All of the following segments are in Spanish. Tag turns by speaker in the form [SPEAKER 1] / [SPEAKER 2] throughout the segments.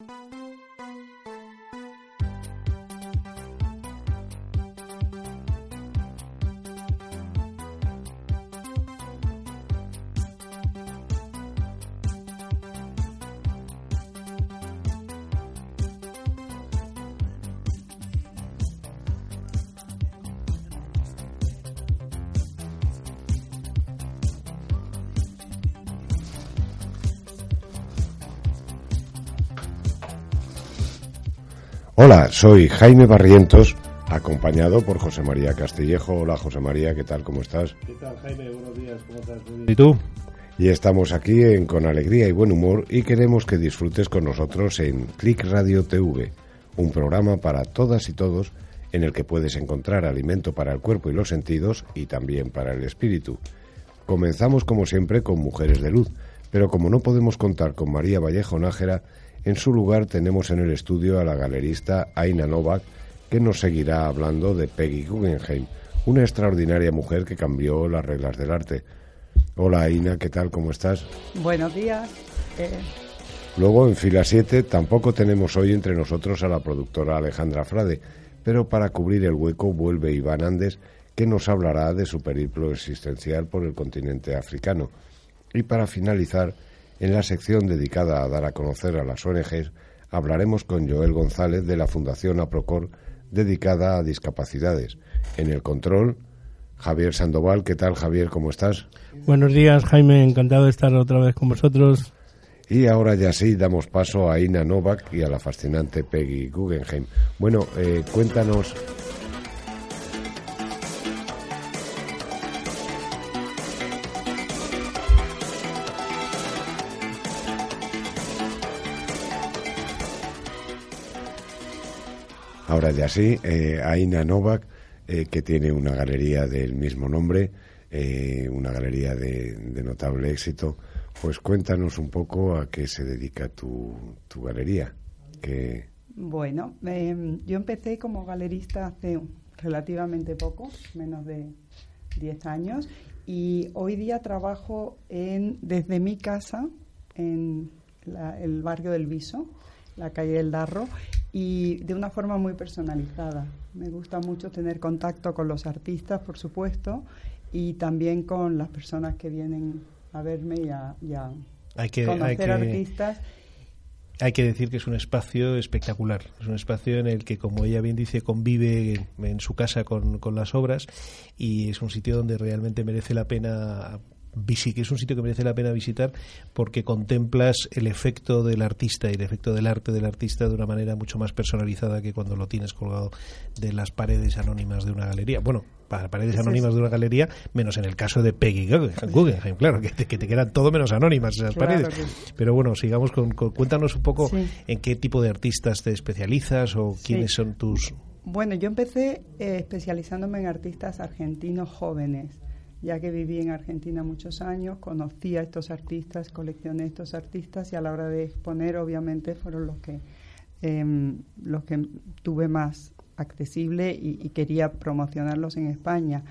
[SPEAKER 1] America.
[SPEAKER 2] Hola, soy Jaime Barrientos, acompañado por José María Castillejo. Hola José María, ¿qué tal? ¿Cómo estás?
[SPEAKER 3] ¿Qué tal Jaime? Buenos días, ¿cómo estás?
[SPEAKER 4] ¿Y tú?
[SPEAKER 2] Y estamos aquí en Con Alegría y Buen Humor y queremos que disfrutes con nosotros en Click Radio TV, un programa para todas y todos en el que puedes encontrar alimento para el cuerpo y los sentidos y también para el espíritu. Comenzamos como siempre con Mujeres de Luz, pero como no podemos contar con María Vallejo Nájera, en su lugar tenemos en el estudio a la galerista Aina Novak, que nos seguirá hablando de Peggy Guggenheim, una extraordinaria mujer que cambió las reglas del arte. Hola Aina, ¿qué tal? ¿Cómo estás?
[SPEAKER 5] Buenos días. Eh,
[SPEAKER 2] Luego, en fila 7, tampoco tenemos hoy entre nosotros a la productora Alejandra Frade, pero para cubrir el hueco vuelve Iván Andes, que nos hablará de su periplo existencial por el continente africano. Y para finalizar, en la sección dedicada a dar a conocer a las ONGs, hablaremos con Joel González de la Fundación APROCOR dedicada a discapacidades. En el control, Javier Sandoval. ¿Qué tal, Javier? ¿Cómo estás?
[SPEAKER 4] Buenos días, Jaime. Encantado de estar otra vez con vosotros.
[SPEAKER 2] Y ahora ya sí, damos paso a Ina Novak y a la fascinante Peggy Guggenheim. Bueno, eh, cuéntanos. Ahora ya sí, eh, Aina Novak, eh, que tiene una galería del mismo nombre, eh, una galería de, de notable éxito. Pues cuéntanos un poco a qué se dedica tu, tu galería. Que...
[SPEAKER 5] Bueno, eh, yo empecé como galerista hace relativamente poco, menos de 10 años, y hoy día trabajo en, desde mi casa en la, el barrio del Viso, la calle del Darro, y de una forma muy personalizada. Me gusta mucho tener contacto con los artistas, por supuesto, y también con las personas que vienen a verme y a, y a
[SPEAKER 4] Hay que,
[SPEAKER 5] conocer
[SPEAKER 4] hay que,
[SPEAKER 5] artistas.
[SPEAKER 4] hay que decir que es un espacio espectacular. Es un espacio en el que, como ella bien dice, convive en su casa con, con las obras y es un sitio donde realmente merece la pena que es un sitio que merece la pena visitar porque contemplas el efecto del artista y el efecto del arte del artista de una manera mucho más personalizada que cuando lo tienes colgado de las paredes anónimas de una galería. Bueno, para paredes anónimas de una galería, menos en el caso de Peggy Guggenheim, claro, que te, que te quedan todo menos anónimas esas
[SPEAKER 5] Claro
[SPEAKER 4] paredes. Pero bueno, sigamos con, con- cuéntanos un poco
[SPEAKER 5] Sí.
[SPEAKER 4] en qué tipo de artistas te especializas o
[SPEAKER 5] Sí.
[SPEAKER 4] quiénes son tus
[SPEAKER 5] Bueno, yo empecé eh, especializándome en artistas argentinos jóvenes, ya que viví en Argentina muchos años, conocí a estos artistas, coleccioné estos artistas y a la hora de exponer, obviamente, fueron los que em, los que tuve más accesible y, y quería promocionarlos en España.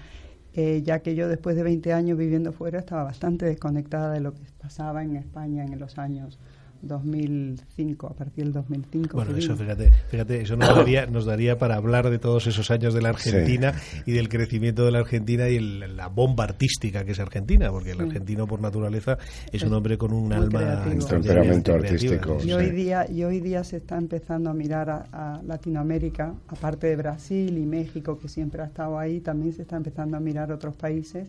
[SPEAKER 5] eh, ya que yo después de 20 años viviendo fuera estaba bastante desconectada de lo que pasaba en España en los años 2005, a partir del 2005.
[SPEAKER 4] Bueno, eso, fíjate, fíjate, eso nos daría, nos daría para hablar de todos esos años de la Argentina y del crecimiento de la Argentina y el- la bomba artística que es Argentina, porque el
[SPEAKER 5] Sí.
[SPEAKER 4] argentino por naturaleza es un hombre con un
[SPEAKER 5] muy
[SPEAKER 4] alma extraordinariamente
[SPEAKER 2] Temperamento artístico.
[SPEAKER 5] Y
[SPEAKER 2] Sí.
[SPEAKER 5] hoy día y hoy día se está empezando a mirar a, a Latinoamérica, aparte de Brasil y México que siempre ha estado ahí, también se está empezando a mirar otros países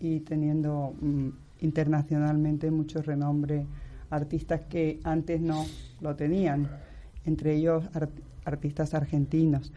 [SPEAKER 5] y teniendo mm, internacionalmente mucho renombre artistas que antes no lo tenían. entre ellos artistas argentinos.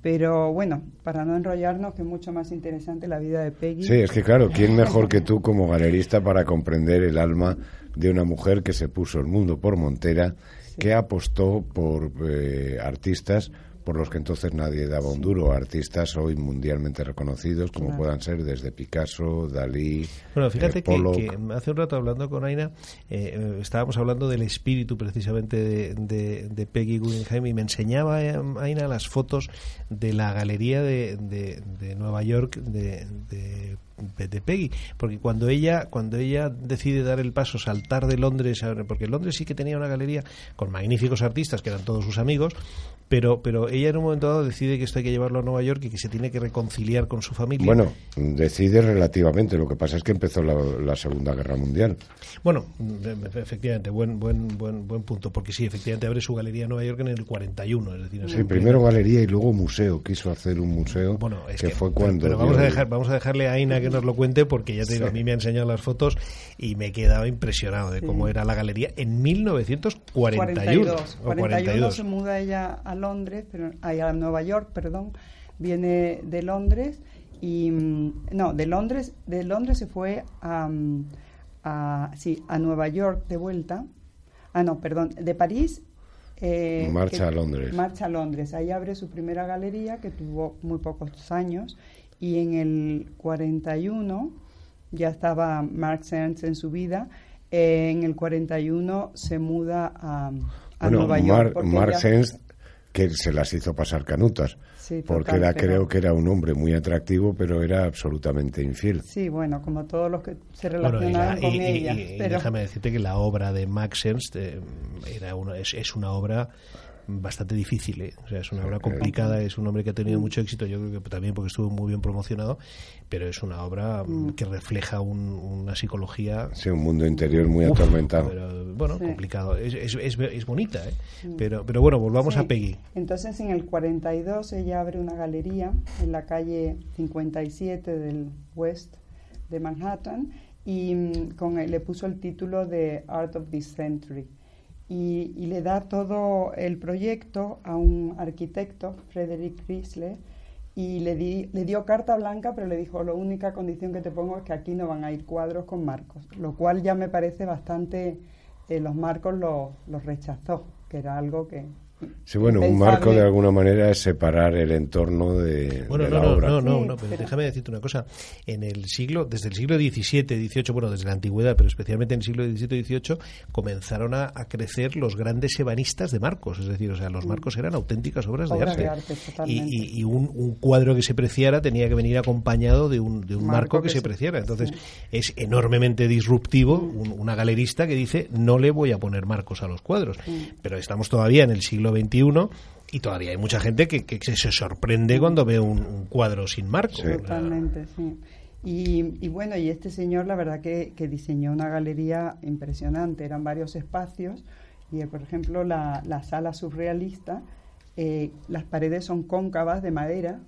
[SPEAKER 5] Pero bueno, para no enrollarnos, que es mucho más interesante la vida de Peggy.
[SPEAKER 2] Sí, es que claro, ¿quién mejor que tú como galerista para comprender el alma de una mujer que se puso el mundo por montera, que apostó por eh, artistas por los que entonces nadie daba un duro, artistas hoy mundialmente reconocidos, como puedan ser desde Picasso, Dalí.
[SPEAKER 4] Bueno, fíjate que, hace un rato hablando con Aina, eh, estábamos hablando del espíritu precisamente de, Peggy Guggenheim y me enseñaba eh, Aina las fotos de la galería de, de Nueva York de, de Peggy, porque cuando ella cuando ella decide dar el paso, saltar de Londres, porque Londres sí que tenía una galería con magníficos artistas que eran todos sus amigos, pero pero ella en un momento dado decide que esto hay que llevarlo a Nueva York y que se tiene que reconciliar con su familia.
[SPEAKER 2] Bueno, decide relativamente, lo que pasa es que empezó la, Segunda Guerra Mundial.
[SPEAKER 4] Bueno, efectivamente, buen buen buen buen punto, porque sí, efectivamente abre su galería en Nueva York en el 41, es decir,
[SPEAKER 2] sí, primero galería y luego museo, quiso hacer un museo bueno, que, fue cuando
[SPEAKER 4] pero vamos a dejar vamos a dejarle a Aina que nos lo cuente porque ya te digo, a mí me ha enseñado las fotos y me he quedado impresionado de cómo era la galería en 1941.
[SPEAKER 5] 42. se muda ella a Londres, pero a Nueva York, perdón, viene de Londres y mm, no, de Londres, de Londres se fue a, mm, a sí, a Nueva York de vuelta. Ah, no, perdón, de París
[SPEAKER 2] eh, marcha a Londres.
[SPEAKER 5] Marcha a Londres. Ahí abre su primera galería que tuvo muy pocos años y en el 41 ya estaba Mark Ernst en su vida. Eh, en el 41 se muda a, Nueva York.
[SPEAKER 2] Mark Ernst, que se las hizo pasar canutas. porque era, creo que era un hombre muy atractivo, pero era absolutamente infiel.
[SPEAKER 5] Sí, bueno, como todos los que se relacionaban con ella.
[SPEAKER 4] Déjame decirte que la obra de Max Ernst eh, era una, es una obra bastante difícil. ¿eh? O sea, es una obra complicada, es un hombre que ha tenido mucho éxito, yo creo que también porque estuvo muy bien promocionado, pero es una obra mm, que refleja una psicología.
[SPEAKER 2] Sí, un mundo interior muy atormentado.
[SPEAKER 4] bueno, complicado. Es, es, es, bonita, ¿eh? pero, pero bueno, volvamos a Peggy.
[SPEAKER 5] Entonces, en el 42 ella abre una galería en la calle 57 del West de Manhattan y mm, con, le puso el título de Art of this Century y, le da todo el proyecto a un arquitecto, Frederick Chrysler, y le, di, le dio carta blanca, pero le dijo, la única condición que te pongo es que aquí no van a ir cuadros con marcos, lo cual ya me parece bastante, eh, los marcos los rechazó, que era algo que,
[SPEAKER 2] Sí, bueno, un marco de alguna manera es separar el entorno de,
[SPEAKER 4] bueno,
[SPEAKER 2] no,
[SPEAKER 4] la
[SPEAKER 2] obra.
[SPEAKER 4] No, no, no, pero, déjame decirte una cosa. En el siglo, desde el siglo XVII, XVIII, bueno, desde la antigüedad, pero especialmente en el siglo XVII y XVIII, comenzaron a, crecer los grandes ebanistas de marcos. Es decir, o sea, los marcos eran auténticas obras, de arte. y, y, un, cuadro que se preciara tenía que venir acompañado de un, de un marco, que, se preciara. Entonces, es enormemente disruptivo una galerista que dice, no le voy a poner marcos a los cuadros. Pero estamos todavía en el siglo XXI y todavía hay mucha gente que, se sorprende cuando ve un, cuadro sin marco.
[SPEAKER 5] Totalmente, sí. Y, bueno, y este señor la verdad que, diseñó una galería impresionante, eran varios espacios y por ejemplo la, sala surrealista, eh, las paredes son cóncavas de madera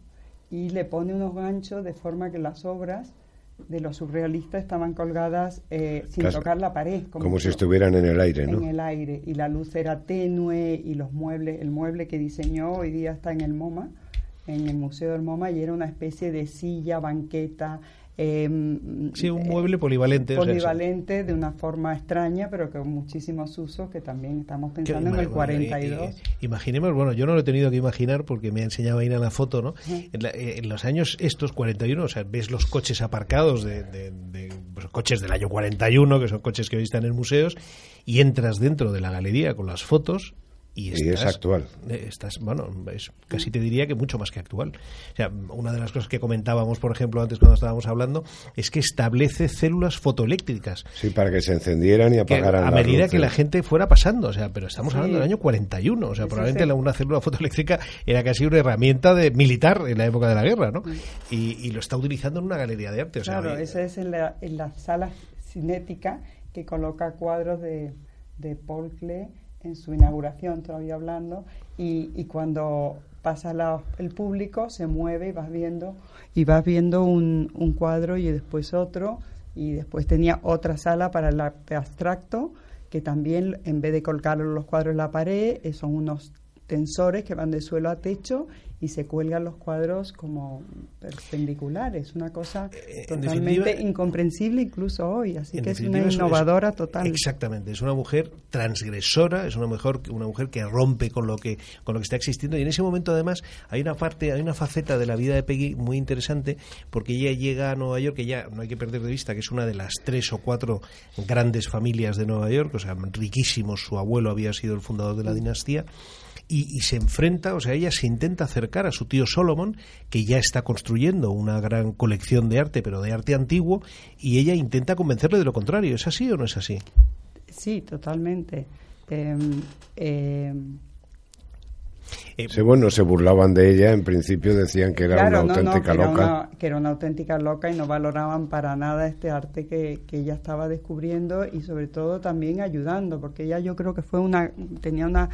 [SPEAKER 5] y le pone unos ganchos de forma que las obras de los surrealistas estaban colgadas eh, sin tocar la pared.
[SPEAKER 2] Como, si estuvieran en el aire, ¿no?
[SPEAKER 5] En el aire. Y la luz era tenue y los muebles, el mueble que diseñó hoy día está en el MoMA, en el Museo del MoMA, y era una especie de silla, banqueta,
[SPEAKER 4] Em, sí, un mueble polivalente.
[SPEAKER 5] Polivalente de una forma extraña, pero con muchísimos usos que también estamos pensando en el 42.
[SPEAKER 4] imaginemos, bueno, yo no lo he tenido que imaginar porque me enseñaba Ina la foto, ¿no? Eh, en, los años estos 41, o sea, ves los coches aparcados de, pues, coches del año 41, que son coches que hoy están en museos, y entras dentro de la galería con las fotos y,
[SPEAKER 2] es actual.
[SPEAKER 4] Eh, estás, bueno, es, casi te diría que mucho más que actual. O sea, una de las cosas que comentábamos, por ejemplo, antes cuando estábamos hablando, es que establece células fotoeléctricas.
[SPEAKER 2] Sí, para que se encendieran y apagaran.
[SPEAKER 4] a medida que la gente fuera pasando, o sea, pero estamos hablando del año 41, o sea, probablemente una célula fotoeléctrica era casi una herramienta de militar en la época de la guerra, ¿no? Y, lo está utilizando en una galería de arte. O
[SPEAKER 5] sea, claro, esa es en la, en la sala cinética que coloca cuadros de, de Paul Klee en su inauguración, todavía hablando, y, cuando pasa el público se mueve y vas viendo, y vas viendo un, cuadro y después otro, y después tenía otra sala para el arte abstracto, que también en vez de colgar los cuadros en la pared, eh, son unos tensores que van de suelo a techo y se cuelgan los cuadros como perpendiculares, una cosa
[SPEAKER 4] Eh,
[SPEAKER 5] totalmente incomprensible incluso hoy, así que es una innovadora total.
[SPEAKER 4] Exactamente, es una mujer transgresora, es una mujer una mujer que rompe con lo que con lo que está existiendo y en ese momento además hay una parte, hay una faceta de la vida de Peggy muy interesante porque ella llega a Nueva York que ya no hay que perder de vista que es una de las tres o cuatro grandes familias de Nueva York, o sea, riquísimos, su abuelo había sido el fundador de la dinastía y, y, se enfrenta, o sea, ella se intenta acercar a su tío Solomon, que ya está construyendo una gran colección de arte, pero de arte antiguo, y ella intenta convencerle de lo contrario. ¿Es así o no es así?
[SPEAKER 5] Sí, totalmente. Eh, eh,
[SPEAKER 2] eh, sí, bueno, se burlaban de ella, en principio decían que era
[SPEAKER 5] claro,
[SPEAKER 2] una auténtica
[SPEAKER 5] no, no, que
[SPEAKER 2] loca.
[SPEAKER 5] Era una, que era una auténtica loca y no valoraban para nada este arte que, que, ella estaba descubriendo y sobre todo también ayudando, porque ella yo creo que fue una, tenía una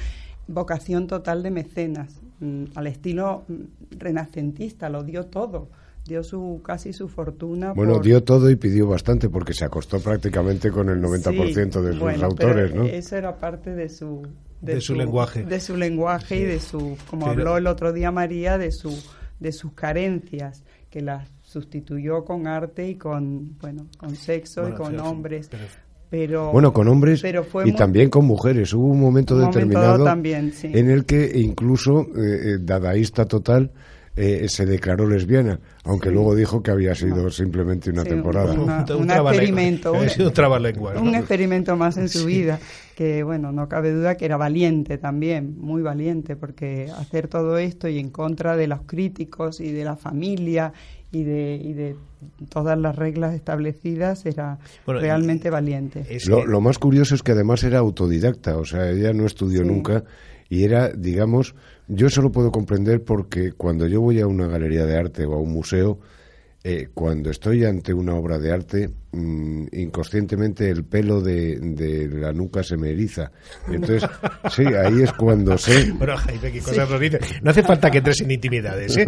[SPEAKER 5] vocación total de mecenas, mm, al estilo mm, renacentista, lo dio todo dio su casi su fortuna.
[SPEAKER 2] Bueno,
[SPEAKER 5] por...
[SPEAKER 2] dio todo y pidió bastante porque se acostó prácticamente con el 90%
[SPEAKER 5] sí,
[SPEAKER 2] de sus
[SPEAKER 5] bueno,
[SPEAKER 2] autores, ¿no?
[SPEAKER 5] Eso era parte de su
[SPEAKER 4] de, de su, su, lenguaje,
[SPEAKER 5] de su lenguaje sí. y de su, como
[SPEAKER 4] pero...
[SPEAKER 5] habló el otro día María, de su de sus carencias que las sustituyó con arte y con bueno con sexo
[SPEAKER 4] bueno,
[SPEAKER 5] y con hombres.
[SPEAKER 4] Pero,
[SPEAKER 5] pero,
[SPEAKER 2] bueno, con hombres
[SPEAKER 5] pero
[SPEAKER 2] y muy, también con mujeres. Hubo un momento
[SPEAKER 5] un
[SPEAKER 2] determinado
[SPEAKER 5] momento también, sí.
[SPEAKER 2] en el que incluso eh, dadaísta total eh, se declaró lesbiana, aunque
[SPEAKER 5] sí.
[SPEAKER 2] luego dijo que había sido no. simplemente una
[SPEAKER 5] sí,
[SPEAKER 2] temporada.
[SPEAKER 5] Una, un, un experimento.
[SPEAKER 4] Un, un
[SPEAKER 5] experimento más en su vida, que bueno, no cabe duda que era valiente también, muy valiente, porque hacer todo esto y en contra de los críticos y de la familia y de, y de todas las reglas establecidas era bueno, realmente valiente.
[SPEAKER 2] Es lo, lo, más curioso es que además era autodidacta, o sea, ella no estudió sí. nunca y era, digamos, yo eso lo puedo comprender porque cuando yo voy a una galería de arte o a un museo, eh, cuando estoy ante una obra de arte, mmm, inconscientemente el pelo de, de, la nuca se me eriza. Entonces, sí, ahí es cuando sé.
[SPEAKER 4] Bueno, Jaime, qué cosas sí. nos dice. No hace falta que entres en intimidades, ¿eh?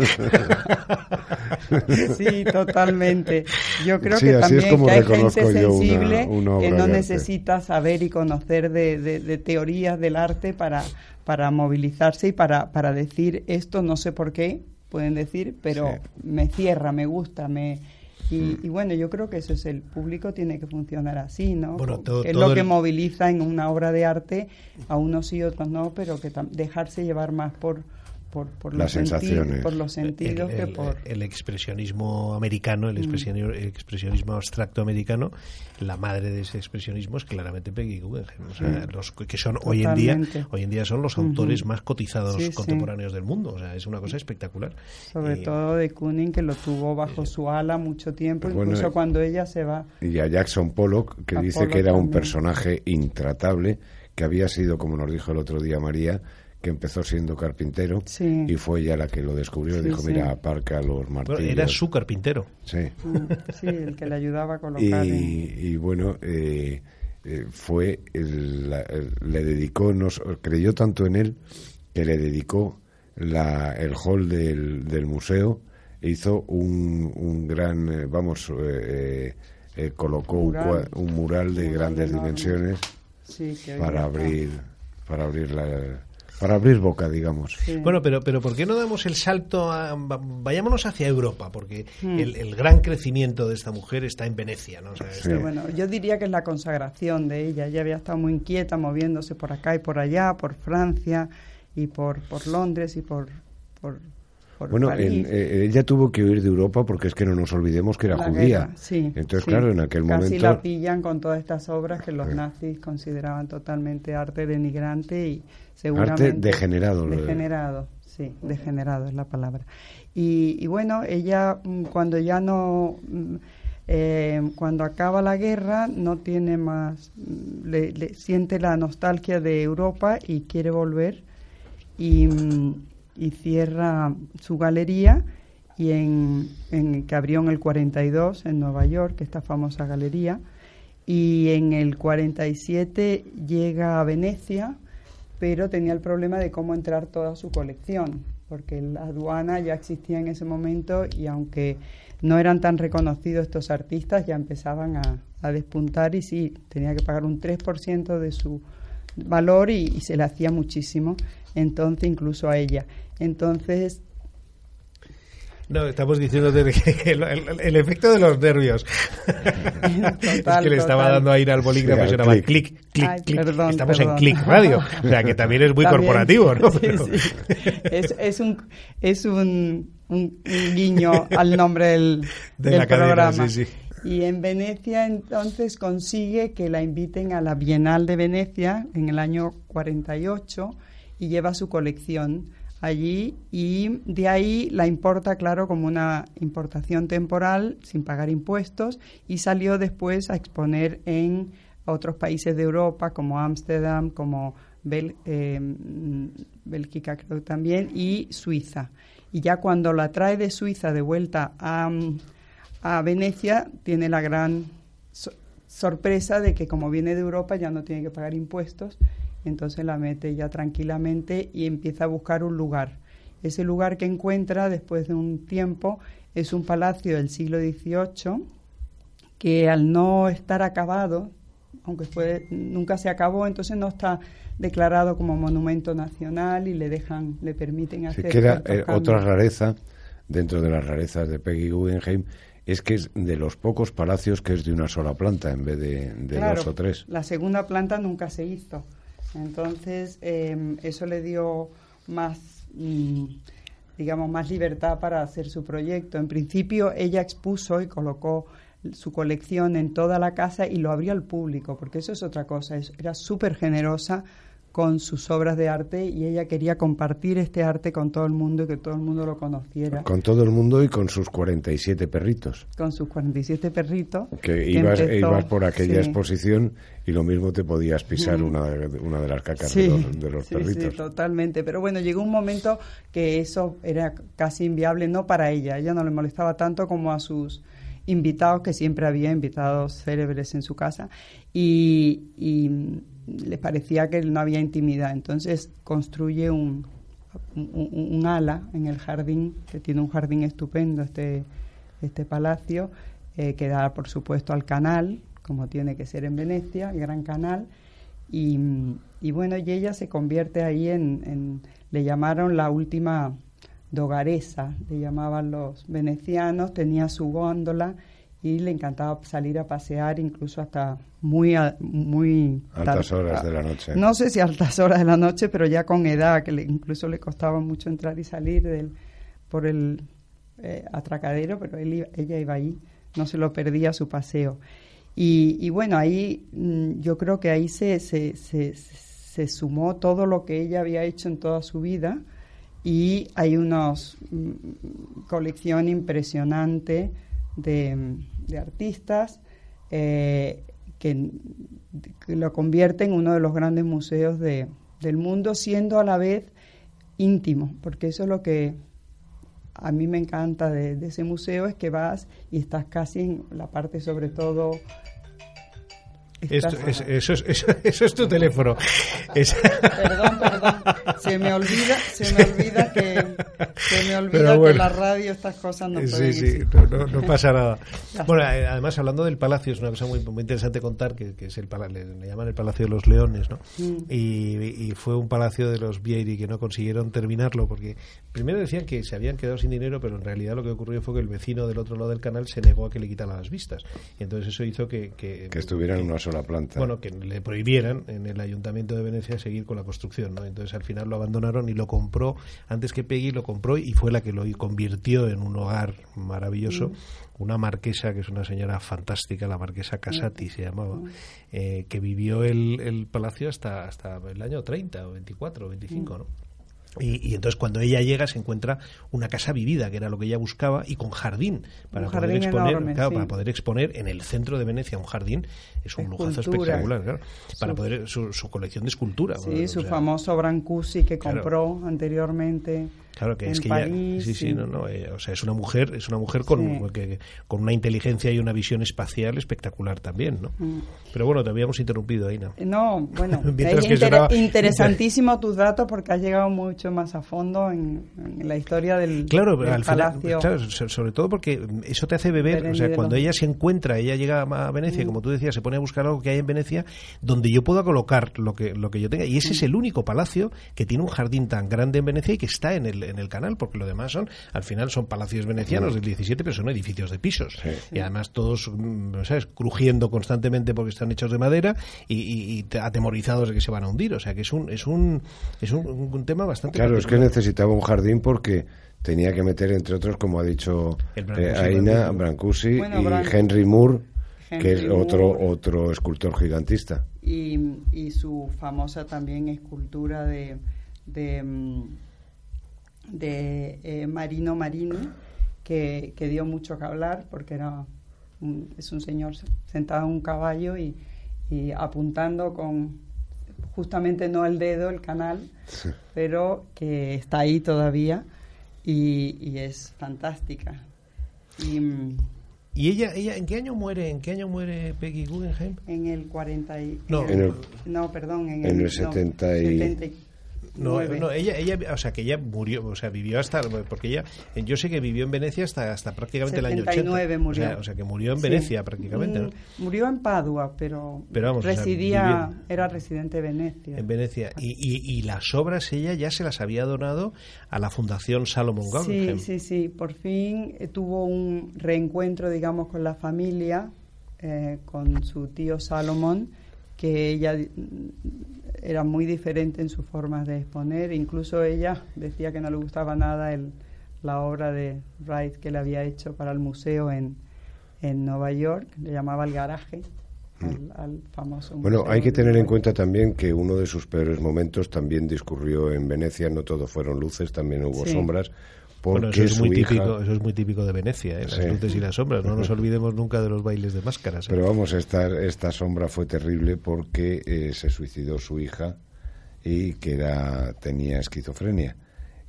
[SPEAKER 5] Sí, totalmente. Yo creo
[SPEAKER 2] sí,
[SPEAKER 5] que también
[SPEAKER 2] es como
[SPEAKER 5] que hay gente
[SPEAKER 2] yo
[SPEAKER 5] sensible
[SPEAKER 2] una, una
[SPEAKER 5] que no necesita saber y conocer de, de, de teorías del arte para, para movilizarse y para, para decir esto, no sé por qué, pueden decir, pero sí. me cierra, me gusta, me... Y, y, bueno, yo creo que eso es el público tiene que funcionar así, ¿no?
[SPEAKER 4] Bueno, todo,
[SPEAKER 5] es
[SPEAKER 4] todo
[SPEAKER 5] lo que
[SPEAKER 4] el...
[SPEAKER 5] moviliza en una obra de arte a unos sí, otros no, pero que dejarse llevar más por por, por
[SPEAKER 2] las
[SPEAKER 5] los
[SPEAKER 2] sensaciones,
[SPEAKER 5] por los sentidos
[SPEAKER 4] el, el,
[SPEAKER 5] que por
[SPEAKER 4] el expresionismo americano, el expresionismo, el expresionismo, abstracto americano, la madre de ese expresionismo es claramente Peggy Guggenheim, o sea,
[SPEAKER 5] sí.
[SPEAKER 4] los que son hoy en día, hoy en día son los autores uh -huh. más cotizados
[SPEAKER 5] sí,
[SPEAKER 4] contemporáneos sí. del mundo, o sea, es una cosa espectacular.
[SPEAKER 5] Sobre
[SPEAKER 4] y,
[SPEAKER 5] todo de Kooning que lo tuvo bajo su ala mucho tiempo, bueno, incluso cuando ella se va.
[SPEAKER 2] Y a Jackson Pollock que dice
[SPEAKER 5] Pollock
[SPEAKER 2] que era un
[SPEAKER 5] también.
[SPEAKER 2] personaje intratable, que había sido, como nos dijo el otro día María, que empezó siendo carpintero
[SPEAKER 5] sí.
[SPEAKER 2] y fue ella la que lo descubrió y
[SPEAKER 5] sí,
[SPEAKER 2] dijo,
[SPEAKER 5] sí.
[SPEAKER 2] mira, aparca los martillos.
[SPEAKER 4] Bueno, era su carpintero.
[SPEAKER 2] Sí.
[SPEAKER 5] Mm, sí, el que le ayudaba a colocar.
[SPEAKER 2] Y, y bueno, eh, eh, fue, el, la, el, le dedicó, nos, creyó tanto en él que le dedicó la, el hall del, del museo, e hizo un, un gran, eh, vamos, eh, eh, colocó
[SPEAKER 5] mural.
[SPEAKER 2] Un, un, mural de
[SPEAKER 5] un
[SPEAKER 2] grandes
[SPEAKER 5] enorme.
[SPEAKER 2] dimensiones
[SPEAKER 5] sí,
[SPEAKER 2] para abrir, para abrir la para abrir boca, digamos.
[SPEAKER 5] Sí.
[SPEAKER 4] Bueno, pero, pero ¿por qué no damos el salto? A, vayámonos hacia Europa, porque
[SPEAKER 5] Mm.
[SPEAKER 4] el, el, gran crecimiento de esta mujer está en Venecia, ¿no? O sea,
[SPEAKER 2] Sí.
[SPEAKER 4] está-
[SPEAKER 5] Bueno, yo diría que es la consagración de ella. Ella había estado muy inquieta, moviéndose por acá y por allá, por Francia y por, por Londres y por, por, por
[SPEAKER 2] Bueno, en- eh, ella tuvo que huir de Europa porque es que no nos olvidemos que era
[SPEAKER 5] La
[SPEAKER 2] judía.
[SPEAKER 5] guerra, sí,
[SPEAKER 2] Entonces,
[SPEAKER 5] sí.
[SPEAKER 2] claro, en aquel
[SPEAKER 5] Casi
[SPEAKER 2] momento...
[SPEAKER 5] la pillan con todas estas obras que los
[SPEAKER 2] Sí.
[SPEAKER 5] nazis consideraban totalmente arte denigrante y seguramente...
[SPEAKER 2] Arte degenerado.
[SPEAKER 5] Degenerado, sí, degenerado es la palabra. Y, y bueno, ella mm, cuando ya no... mm, eh, cuando acaba la guerra no tiene más, mm, le, le siente la nostalgia de Europa y quiere volver y, y cierra su galería y en, en que abrió en el 42 en Nueva York, esta famosa galería, y en el 47 llega a Venecia, pero tenía el problema de cómo entrar toda su colección. porque la aduana ya existía en ese momento y aunque no eran tan reconocidos estos artistas, ya empezaban a, despuntar y sí, tenía que pagar un 3% de su valor y se le hacía muchísimo, entonces incluso a ella. Entonces
[SPEAKER 4] no, estamos diciendo que el, efecto de los nervios. es que le estaba dando aire al bolígrafo y se clic, clic, clic, clic. estamos en clic radio. O sea, que también es muy corporativo, ¿no?
[SPEAKER 5] Es, es, un, es un, un, guiño al nombre del, del programa. y en Venecia entonces consigue que la inviten a la Bienal de Venecia en el año 48 y lleva su colección allí y de ahí la importa, claro, como una importación temporal sin pagar impuestos y salió después a exponer en otros países de Europa como Ámsterdam, como eh, Bélgica creo también y Suiza. Y ya cuando la trae de Suiza de vuelta a, a Venecia tiene la gran sorpresa de que como viene de Europa ya no tiene que pagar impuestos entonces la mete ya tranquilamente y empieza a buscar un lugar. Ese lugar que encuentra después de un tiempo es un palacio del siglo XVIII que al no estar acabado, aunque fue, nunca se acabó, entonces no está declarado como monumento nacional y le dejan, le permiten hacer.
[SPEAKER 2] Sí, que era eh, otra rareza dentro de las rarezas de Peggy Guggenheim es que es de los pocos palacios que es de una sola planta en vez de, de dos o tres.
[SPEAKER 5] La segunda planta nunca se hizo. Entonces, em, eso le dio más, mm, digamos, más libertad para hacer su proyecto. En principio, ella expuso y colocó su colección en toda la casa y lo abrió al público, porque eso es otra cosa. era súper generosa con sus obras de arte y ella quería compartir este arte con todo el mundo y que todo el mundo lo conociera.
[SPEAKER 2] Con todo el mundo y con sus 47 perritos.
[SPEAKER 5] Con sus 47 perritos.
[SPEAKER 2] Que, ibas, ibas, por aquella exposición y lo mismo te podías pisar una, de, una de las cacas de los, perritos.
[SPEAKER 5] Sí, totalmente. Pero bueno, llegó un momento que eso era casi inviable, no para ella. ella no le molestaba tanto como a sus invitados, que siempre había invitados célebres en su casa. y les parecía que no había intimidad. Entonces construye un, un, ala en el jardín, que tiene un jardín estupendo este, este palacio, eh, que da por supuesto al canal, como tiene que ser en Venecia, el gran canal. Y, y bueno, y ella se convierte ahí en, en, le llamaron la última dogaresa, le llamaban los venecianos, tenía su góndola y le encantaba salir a pasear incluso hasta muy muy
[SPEAKER 2] altas horas de la noche.
[SPEAKER 5] No sé si altas horas de la noche, pero ya con edad que le, incluso le costaba mucho entrar y salir del por el eh, atracadero, pero él, ella iba ahí, no se lo perdía su paseo. Y, y bueno, ahí mm, yo creo que ahí se, se, se, se, sumó todo lo que ella había hecho en toda su vida y hay una mm, colección impresionante de de artistas eh, que, lo convierte en uno de los grandes museos de, del mundo, siendo a la vez íntimo, porque eso es lo que a mí me encanta de, de ese museo, es que vas y estás casi en la parte sobre todo
[SPEAKER 4] esto, es, eso, es, eso, es tu teléfono.
[SPEAKER 5] Perdón, perdón. Se me olvida, se me olvida que, se me olvida que la radio estas cosas no pueden
[SPEAKER 4] Sí, sí, no, no, pasa nada. Bueno, eh, además hablando del palacio es una cosa muy, muy interesante contar que, que es el le, le, llaman el palacio de los leones, ¿no? Mm. Y, y, fue un palacio de los Vieri que no consiguieron terminarlo porque primero decían que se habían quedado sin dinero, pero en realidad lo que ocurrió fue que el vecino del otro lado del canal se negó a que le quitaran las vistas y entonces eso hizo que
[SPEAKER 2] que, que estuvieran en una sola planta.
[SPEAKER 4] Bueno, que le prohibieran en el Ayuntamiento de Venecia seguir con la construcción, ¿no? Entonces al final lo abandonaron y lo compró, antes que Peggy lo compró y fue la que lo convirtió en un hogar maravilloso. Mm. Una marquesa, que es una señora fantástica, la marquesa Casati se llamaba, mm. eh, que vivió el, el, palacio hasta, hasta el año 30 o 24 o 25, ¿no? Y, entonces cuando ella llega se encuentra una casa vivida, que era lo que ella buscaba, y con jardín para poder exponer, para poder exponer en el centro de Venecia un jardín. Es un lujazo espectacular, claro, para poder su, colección de escultura.
[SPEAKER 5] Sí, su famoso Brancusi que compró anteriormente
[SPEAKER 4] Claro que
[SPEAKER 5] en
[SPEAKER 4] es que
[SPEAKER 5] París,
[SPEAKER 4] sí, sí,
[SPEAKER 5] y-
[SPEAKER 4] no, no, eh, o sea, es una mujer, es una mujer con,
[SPEAKER 5] Sí.
[SPEAKER 4] que- con una inteligencia y una visión espacial espectacular también, ¿no?
[SPEAKER 5] Mm.
[SPEAKER 4] Pero bueno, te habíamos interrumpido, Aina.
[SPEAKER 5] No, bueno, es inter-
[SPEAKER 4] sonaba-
[SPEAKER 5] interesantísimo tus datos porque has llegado mucho más a fondo en, en la historia del,
[SPEAKER 4] Claro,
[SPEAKER 5] del
[SPEAKER 4] al final,
[SPEAKER 5] palacio.
[SPEAKER 4] claro, so- sobre todo porque eso te hace beber, o sea, cuando ella se encuentra, ella llega a Venecia,
[SPEAKER 5] Mm.
[SPEAKER 4] como tú decías, se pone a buscar algo que hay en Venecia donde yo pueda colocar lo que lo que yo tenga y ese es
[SPEAKER 5] Mm.
[SPEAKER 4] el único palacio que tiene un jardín tan grande en Venecia y que está en el en el canal, porque lo demás son al final son palacios venecianos del 17, pero son edificios de pisos y además todos, mm, ¿sabes? crujiendo constantemente porque están hechos de madera y, y- y te- atemorizados de que se van a hundir, o sea, que es un es un es un, un tema bastante
[SPEAKER 2] Claro, es que necesitaba un jardín porque tenía que meter, entre otros, como ha dicho eh, Aina. Brancusi
[SPEAKER 5] Bueno,
[SPEAKER 2] y Henry Moore, que es otro,
[SPEAKER 5] Moore.
[SPEAKER 2] otro escultor gigantista.
[SPEAKER 5] y, y su famosa también escultura de de, mm, de, eh, Marino Marini que, que dio mucho que hablar porque era un- es un señor sentado en un caballo y, y apuntando con justamente no el dedo el canal pero que está ahí todavía y, y es fantástica y mm,
[SPEAKER 4] ¿Y ella, ella en qué año muere? ¿En qué año muere Peggy Guggenheim?
[SPEAKER 5] En el 40 y...
[SPEAKER 4] No.
[SPEAKER 2] En el-
[SPEAKER 5] no, perdón, en,
[SPEAKER 2] en el
[SPEAKER 5] no,
[SPEAKER 2] 70 y-
[SPEAKER 5] 79.
[SPEAKER 4] No, no, ella, ella, o sea, que ella murió, o sea, vivió hasta, porque ella, yo sé que vivió en Venecia hasta, hasta prácticamente el año 80.
[SPEAKER 5] 79 murió.
[SPEAKER 4] O sea, o sea, que murió en
[SPEAKER 5] Sí.
[SPEAKER 4] Venecia prácticamente, ¿no?
[SPEAKER 5] Mm, Murió en Padua, pero,
[SPEAKER 4] Pero vamos, o sea,
[SPEAKER 5] residía, era residente de Venecia.
[SPEAKER 4] En Venecia. Y, y, y las obras ella ya se las había donado a la Fundación Salomon
[SPEAKER 5] Sí,
[SPEAKER 4] Guggenheim.
[SPEAKER 5] sí, sí. Por fin eh, tuvo un reencuentro, digamos, con la familia, eh, con su tío Salomón, que ella era muy diferente en sus formas de exponer. Incluso ella decía que no le gustaba nada el, la obra de Wright que le había hecho para el museo en, en Nueva York. Le llamaba el garaje. Al, al famoso
[SPEAKER 2] Mm. Bueno, hay que tener en cuenta también que uno de sus peores momentos también discurrió en Venecia. No todo fueron luces, también hubo
[SPEAKER 5] Sí.
[SPEAKER 2] sombras. Porque
[SPEAKER 4] Bueno, eso es, muy
[SPEAKER 2] hija-
[SPEAKER 4] típico, eso es muy típico de Venecia, ¿eh? las
[SPEAKER 2] Sí.
[SPEAKER 4] luces y las sombras. No nos olvidemos nunca de los bailes de máscaras. ¿eh?
[SPEAKER 2] Pero vamos, esta, esta sombra fue terrible porque eh, se suicidó su hija y que era, tenía esquizofrenia.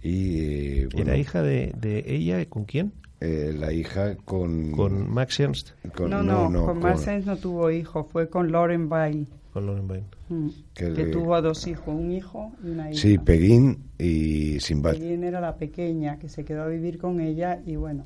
[SPEAKER 2] Y eh, bueno,
[SPEAKER 4] ¿Era hija de, de ella? ¿Con quién?
[SPEAKER 2] eh, la hija con...
[SPEAKER 4] ¿Con Max Ernst?
[SPEAKER 2] con-
[SPEAKER 5] no, no, con
[SPEAKER 2] con-
[SPEAKER 5] Marsens no tuvo hijo, fue con Lauren Bail,
[SPEAKER 4] Con Lauren Bacall.
[SPEAKER 5] mm,
[SPEAKER 2] Que
[SPEAKER 5] que, tuvo dos hijos, un hijo y una hija.
[SPEAKER 2] Sí, Peguín y Sinbad.
[SPEAKER 5] Peguín era la pequeña que se quedó a vivir con ella y bueno,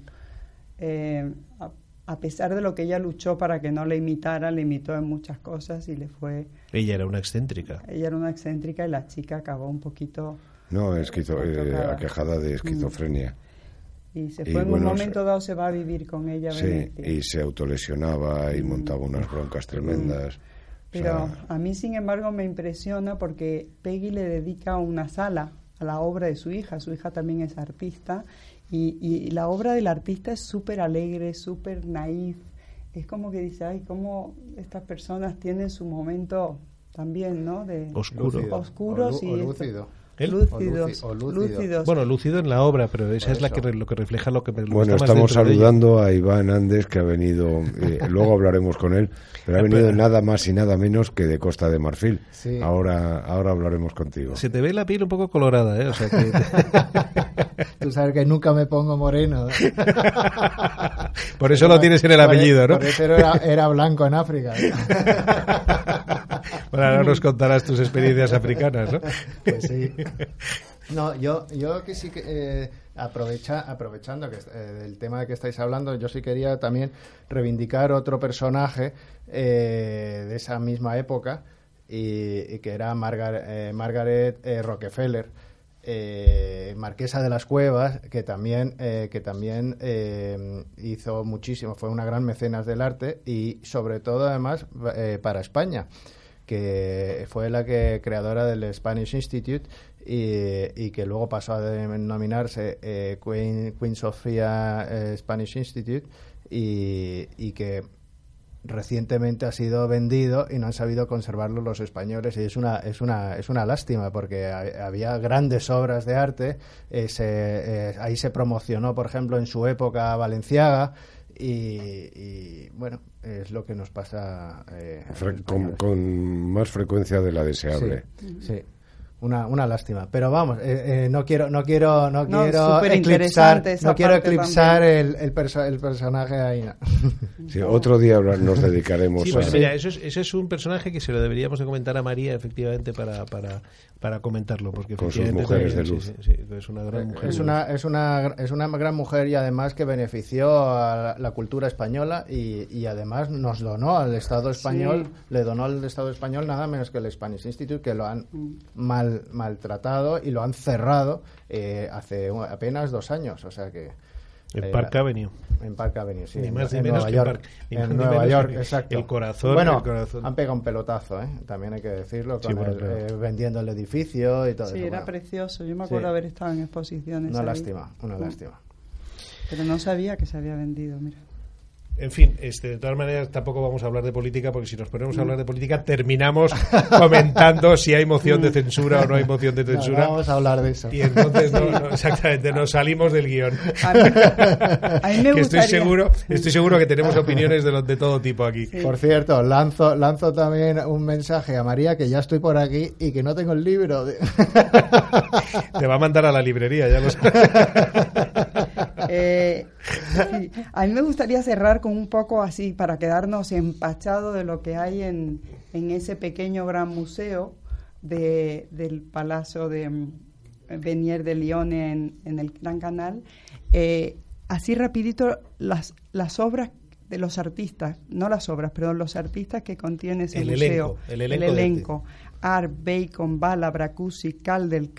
[SPEAKER 5] eh, a, a pesar de lo que ella luchó para que no le imitara, le imitó en muchas cosas y le fue...
[SPEAKER 4] Ella era una excéntrica.
[SPEAKER 5] Ella era una excéntrica y la chica acabó un poquito...
[SPEAKER 2] No, esquizo, eh, aquejada de esquizofrenia.
[SPEAKER 5] Y se
[SPEAKER 2] Y
[SPEAKER 5] fue en
[SPEAKER 2] bueno,
[SPEAKER 5] un momento dado, se va a vivir con ella. a
[SPEAKER 2] Sí, y se autolesionaba y montaba unas broncas tremendas. O
[SPEAKER 5] Pero
[SPEAKER 2] sea,
[SPEAKER 5] a mí, sin embargo, me impresiona porque Peggy le dedica una sala a la obra de su hija. Su hija también es artista y, y la obra del artista es súper alegre, súper naif. Es como que dice, ay, cómo estas personas tienen su momento también, ¿no? De
[SPEAKER 4] Oscuro.
[SPEAKER 5] Oscuros y
[SPEAKER 6] o
[SPEAKER 5] esto-
[SPEAKER 6] lúcido.
[SPEAKER 4] ¿El?
[SPEAKER 5] lúcidos,
[SPEAKER 6] O luci- o lúcido.
[SPEAKER 5] lúcidos.
[SPEAKER 4] Bueno, lúcido en la obra, pero esa
[SPEAKER 6] Por
[SPEAKER 4] es la que lo que refleja lo que me lo
[SPEAKER 2] Bueno, estamos saludando a Iván Andes, que ha venido, eh, luego hablaremos con él, pero ha venido nada más y nada menos que de Costa de Marfil.
[SPEAKER 6] Sí.
[SPEAKER 2] Ahora, ahora hablaremos contigo.
[SPEAKER 4] Se te ve la piel un poco colorada, ¿eh? O sea que...
[SPEAKER 6] Tú sabes que nunca me pongo moreno.
[SPEAKER 4] Por eso lo tienes en el apellido, ¿no?
[SPEAKER 6] Por eso era, era blanco en África.
[SPEAKER 4] Bueno, ahora nos contarás tus experiencias africanas, ¿no?
[SPEAKER 6] Pues sí. No, yo, yo que sí que eh, aprovecha, aprovechando que eh, del tema de que estáis hablando, yo sí quería también reivindicar otro personaje eh, de esa misma época y, que era eh, Margaret Rockefeller. marquesa de las cuevas que también que también hizo muchísimo fue una gran mecenas del arte y sobre todo además para España que fue la que creadora del Spanish Institute y, y que luego pasó a denominarse eh, Queen, Queen Sofia eh, Spanish Institute y, y que recientemente ha sido vendido y no han sabido conservarlo los españoles y es una es una es una lástima porque ha- había grandes obras de arte eh, se- eh, ahí se promocionó por ejemplo en su época Valenciaga y, y, bueno es lo que nos pasa eh,
[SPEAKER 2] con, más frecuencia de la deseable.
[SPEAKER 6] Sí, sí. Una, una lástima. Pero vamos, eh, eh, no quiero, no quiero, no, quiero eclipsar, no quiero eclipsar el, el, el, personaje ahí.
[SPEAKER 2] Sí, otro día nos dedicaremos
[SPEAKER 4] sí, pues Mira, eso es, ese es un personaje que se lo deberíamos de comentar a María, efectivamente, para, para, para comentarlo. Porque
[SPEAKER 2] Con sus mujeres de luz.
[SPEAKER 4] es una gran mujer.
[SPEAKER 6] Es una, es, una, es una gran mujer y además que benefició a la, cultura española y, y, además nos donó al Estado español, le donó al Estado español nada menos que el Spanish Institute, que lo han mm. Mal maltratado y lo han cerrado eh, hace apenas dos años. O sea que.
[SPEAKER 4] En eh, Park Avenue.
[SPEAKER 6] En Park Avenue, sí.
[SPEAKER 4] Ni más ni menos Nueva York.
[SPEAKER 6] en Nueva York, exacto.
[SPEAKER 4] El corazón.
[SPEAKER 6] Bueno,
[SPEAKER 4] el
[SPEAKER 6] han pegado un pelotazo, ¿eh? También hay que decirlo, con el, vendiendo el edificio y todo
[SPEAKER 5] sí, era precioso. Yo me acuerdo haber estado en exposiciones.
[SPEAKER 6] Una lástima, una mm. lástima.
[SPEAKER 5] Pero no sabía que se había vendido, mira.
[SPEAKER 4] En fin, este, de todas maneras tampoco vamos a hablar de política porque si nos ponemos a hablar de política terminamos comentando si hay moción de censura o no hay moción de censura.
[SPEAKER 6] No, vamos a hablar de eso.
[SPEAKER 4] Y entonces exactamente nos salimos del guion.
[SPEAKER 5] A mí, me
[SPEAKER 4] estoy seguro, estoy seguro que tenemos opiniones de, de todo tipo aquí.
[SPEAKER 6] Por cierto, lanzo lanzo también un mensaje a María que ya estoy por aquí y que no tengo el libro.
[SPEAKER 4] Te va a mandar a la librería, ya lo sabes.
[SPEAKER 5] Eh, a mí me gustaría cerrar con un poco así, para quedarnos empachados de lo que hay en, en ese pequeño gran museo de, del Palacio de mm, Venier de Lyon en, en el Gran Canal. Eh, así rapidito, las, las obras de los artistas, no las obras, pero los artistas que contiene ese museo.
[SPEAKER 4] el elenco.
[SPEAKER 5] El elenco. Art, Bacon, Bala, Bracuzzi, Caldel,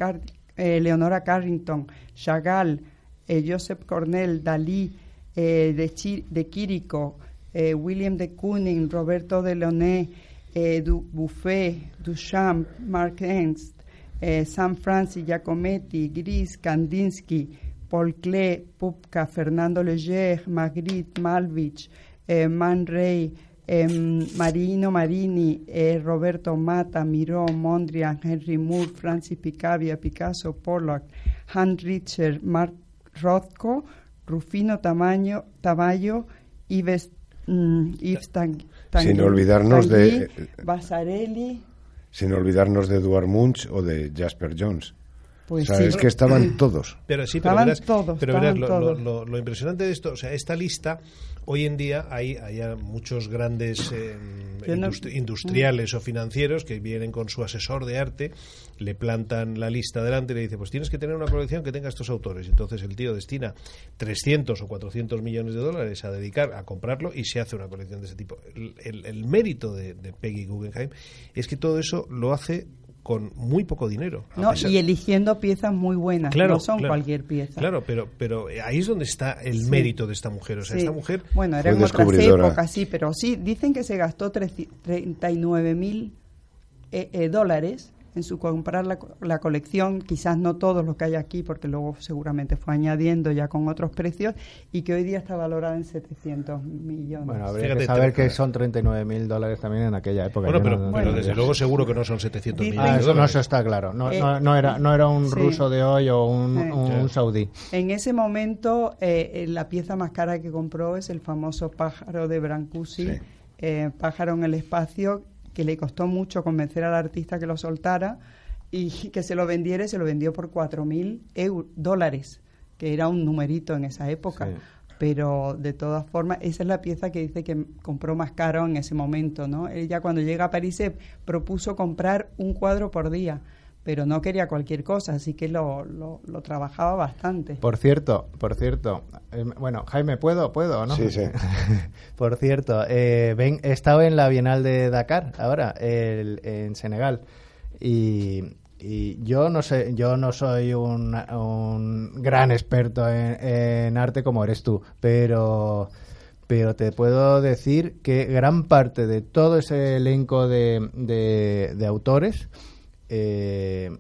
[SPEAKER 5] eh, Leonora Carrington, Chagall, eh, Joseph Cornell, Dalí, eh, de, de Quirico, eh, William de Kooning, Roberto de Leoné, du Buffet, Duchamp, Mark Ernst, Sam Francis, Giacometti, Gris, Kandinsky, Paul Klee, Pupka, Fernando Leger, Magritte, Malvich, Man Ray, Marino Marini, Roberto Mata, Miró, Mondrian, Henry Moore, Francis Picabia, Picasso, Pollock, Hans Richter, Mark Rothko, Rufino Tamaño, Tamayo, Ives, mm,
[SPEAKER 2] Sin olvidarnos de...
[SPEAKER 5] Basarelli.
[SPEAKER 2] Sin olvidarnos de Eduard Munch o de Jasper Jones. Pues o sea, es que estaban todos.
[SPEAKER 4] Pero sí, pero
[SPEAKER 5] estaban todos,
[SPEAKER 4] pero verás lo, lo, impresionante de esto, o sea, esta lista Hoy en día hay, hay muchos grandes eh, industriales o financieros que vienen con su asesor de arte, le plantan la lista delante y le dice, pues tienes que tener una colección que tenga estos autores. Entonces el tío destina 300 o 400 millones de dólares a dedicar a comprarlo y se hace una colección de ese tipo. El, mérito de, de Peggy Guggenheim es que todo eso lo hace con muy poco dinero.
[SPEAKER 5] No, y eligiendo piezas muy buenas, no son cualquier pieza.
[SPEAKER 4] Claro, pero, pero ahí es donde está el mérito de esta mujer. O sea, esta mujer.
[SPEAKER 5] Bueno, era en otras épocas, sí, pero sí, dicen que se gastó 39 mil eh, eh, dólares en su comprar la, la, colección, quizás no todos los que hay aquí, porque luego seguramente fue añadiendo ya con otros precios, y que hoy día está valorada en 700 millones.
[SPEAKER 6] Bueno, habría que saber que son 39 mil dólares también en aquella época.
[SPEAKER 4] Bueno, pero, desde luego seguro que no son 700 mil
[SPEAKER 6] ah, eso, No, eso está claro. No, eh, no, era, no era un ruso de hoy o un, un, saudí.
[SPEAKER 5] En ese momento, eh, eh, la pieza más cara que compró es el famoso pájaro de Brancusi, pájaro en el espacio, que le costó mucho convencer al artista que lo soltara y que se lo vendiera, se lo vendió por cuatro mil dólares, que era un numerito en esa época. Pero de todas formas, esa es la pieza que dice que compró más caro en ese momento, ¿no? Ella cuando llega a París se propuso comprar un cuadro por día pero no quería cualquier cosa, así que lo, lo, trabajaba bastante.
[SPEAKER 6] Por cierto, por cierto, eh, bueno, Jaime, ¿puedo? ¿Puedo no?
[SPEAKER 2] Sí, sí.
[SPEAKER 6] por cierto, eh, ven, he estado en la Bienal de Dakar ahora, en Senegal, y, yo no sé, yo no soy un, un gran experto en, arte como eres tú, pero pero te puedo decir que gran parte de todo ese elenco de, de autores eh,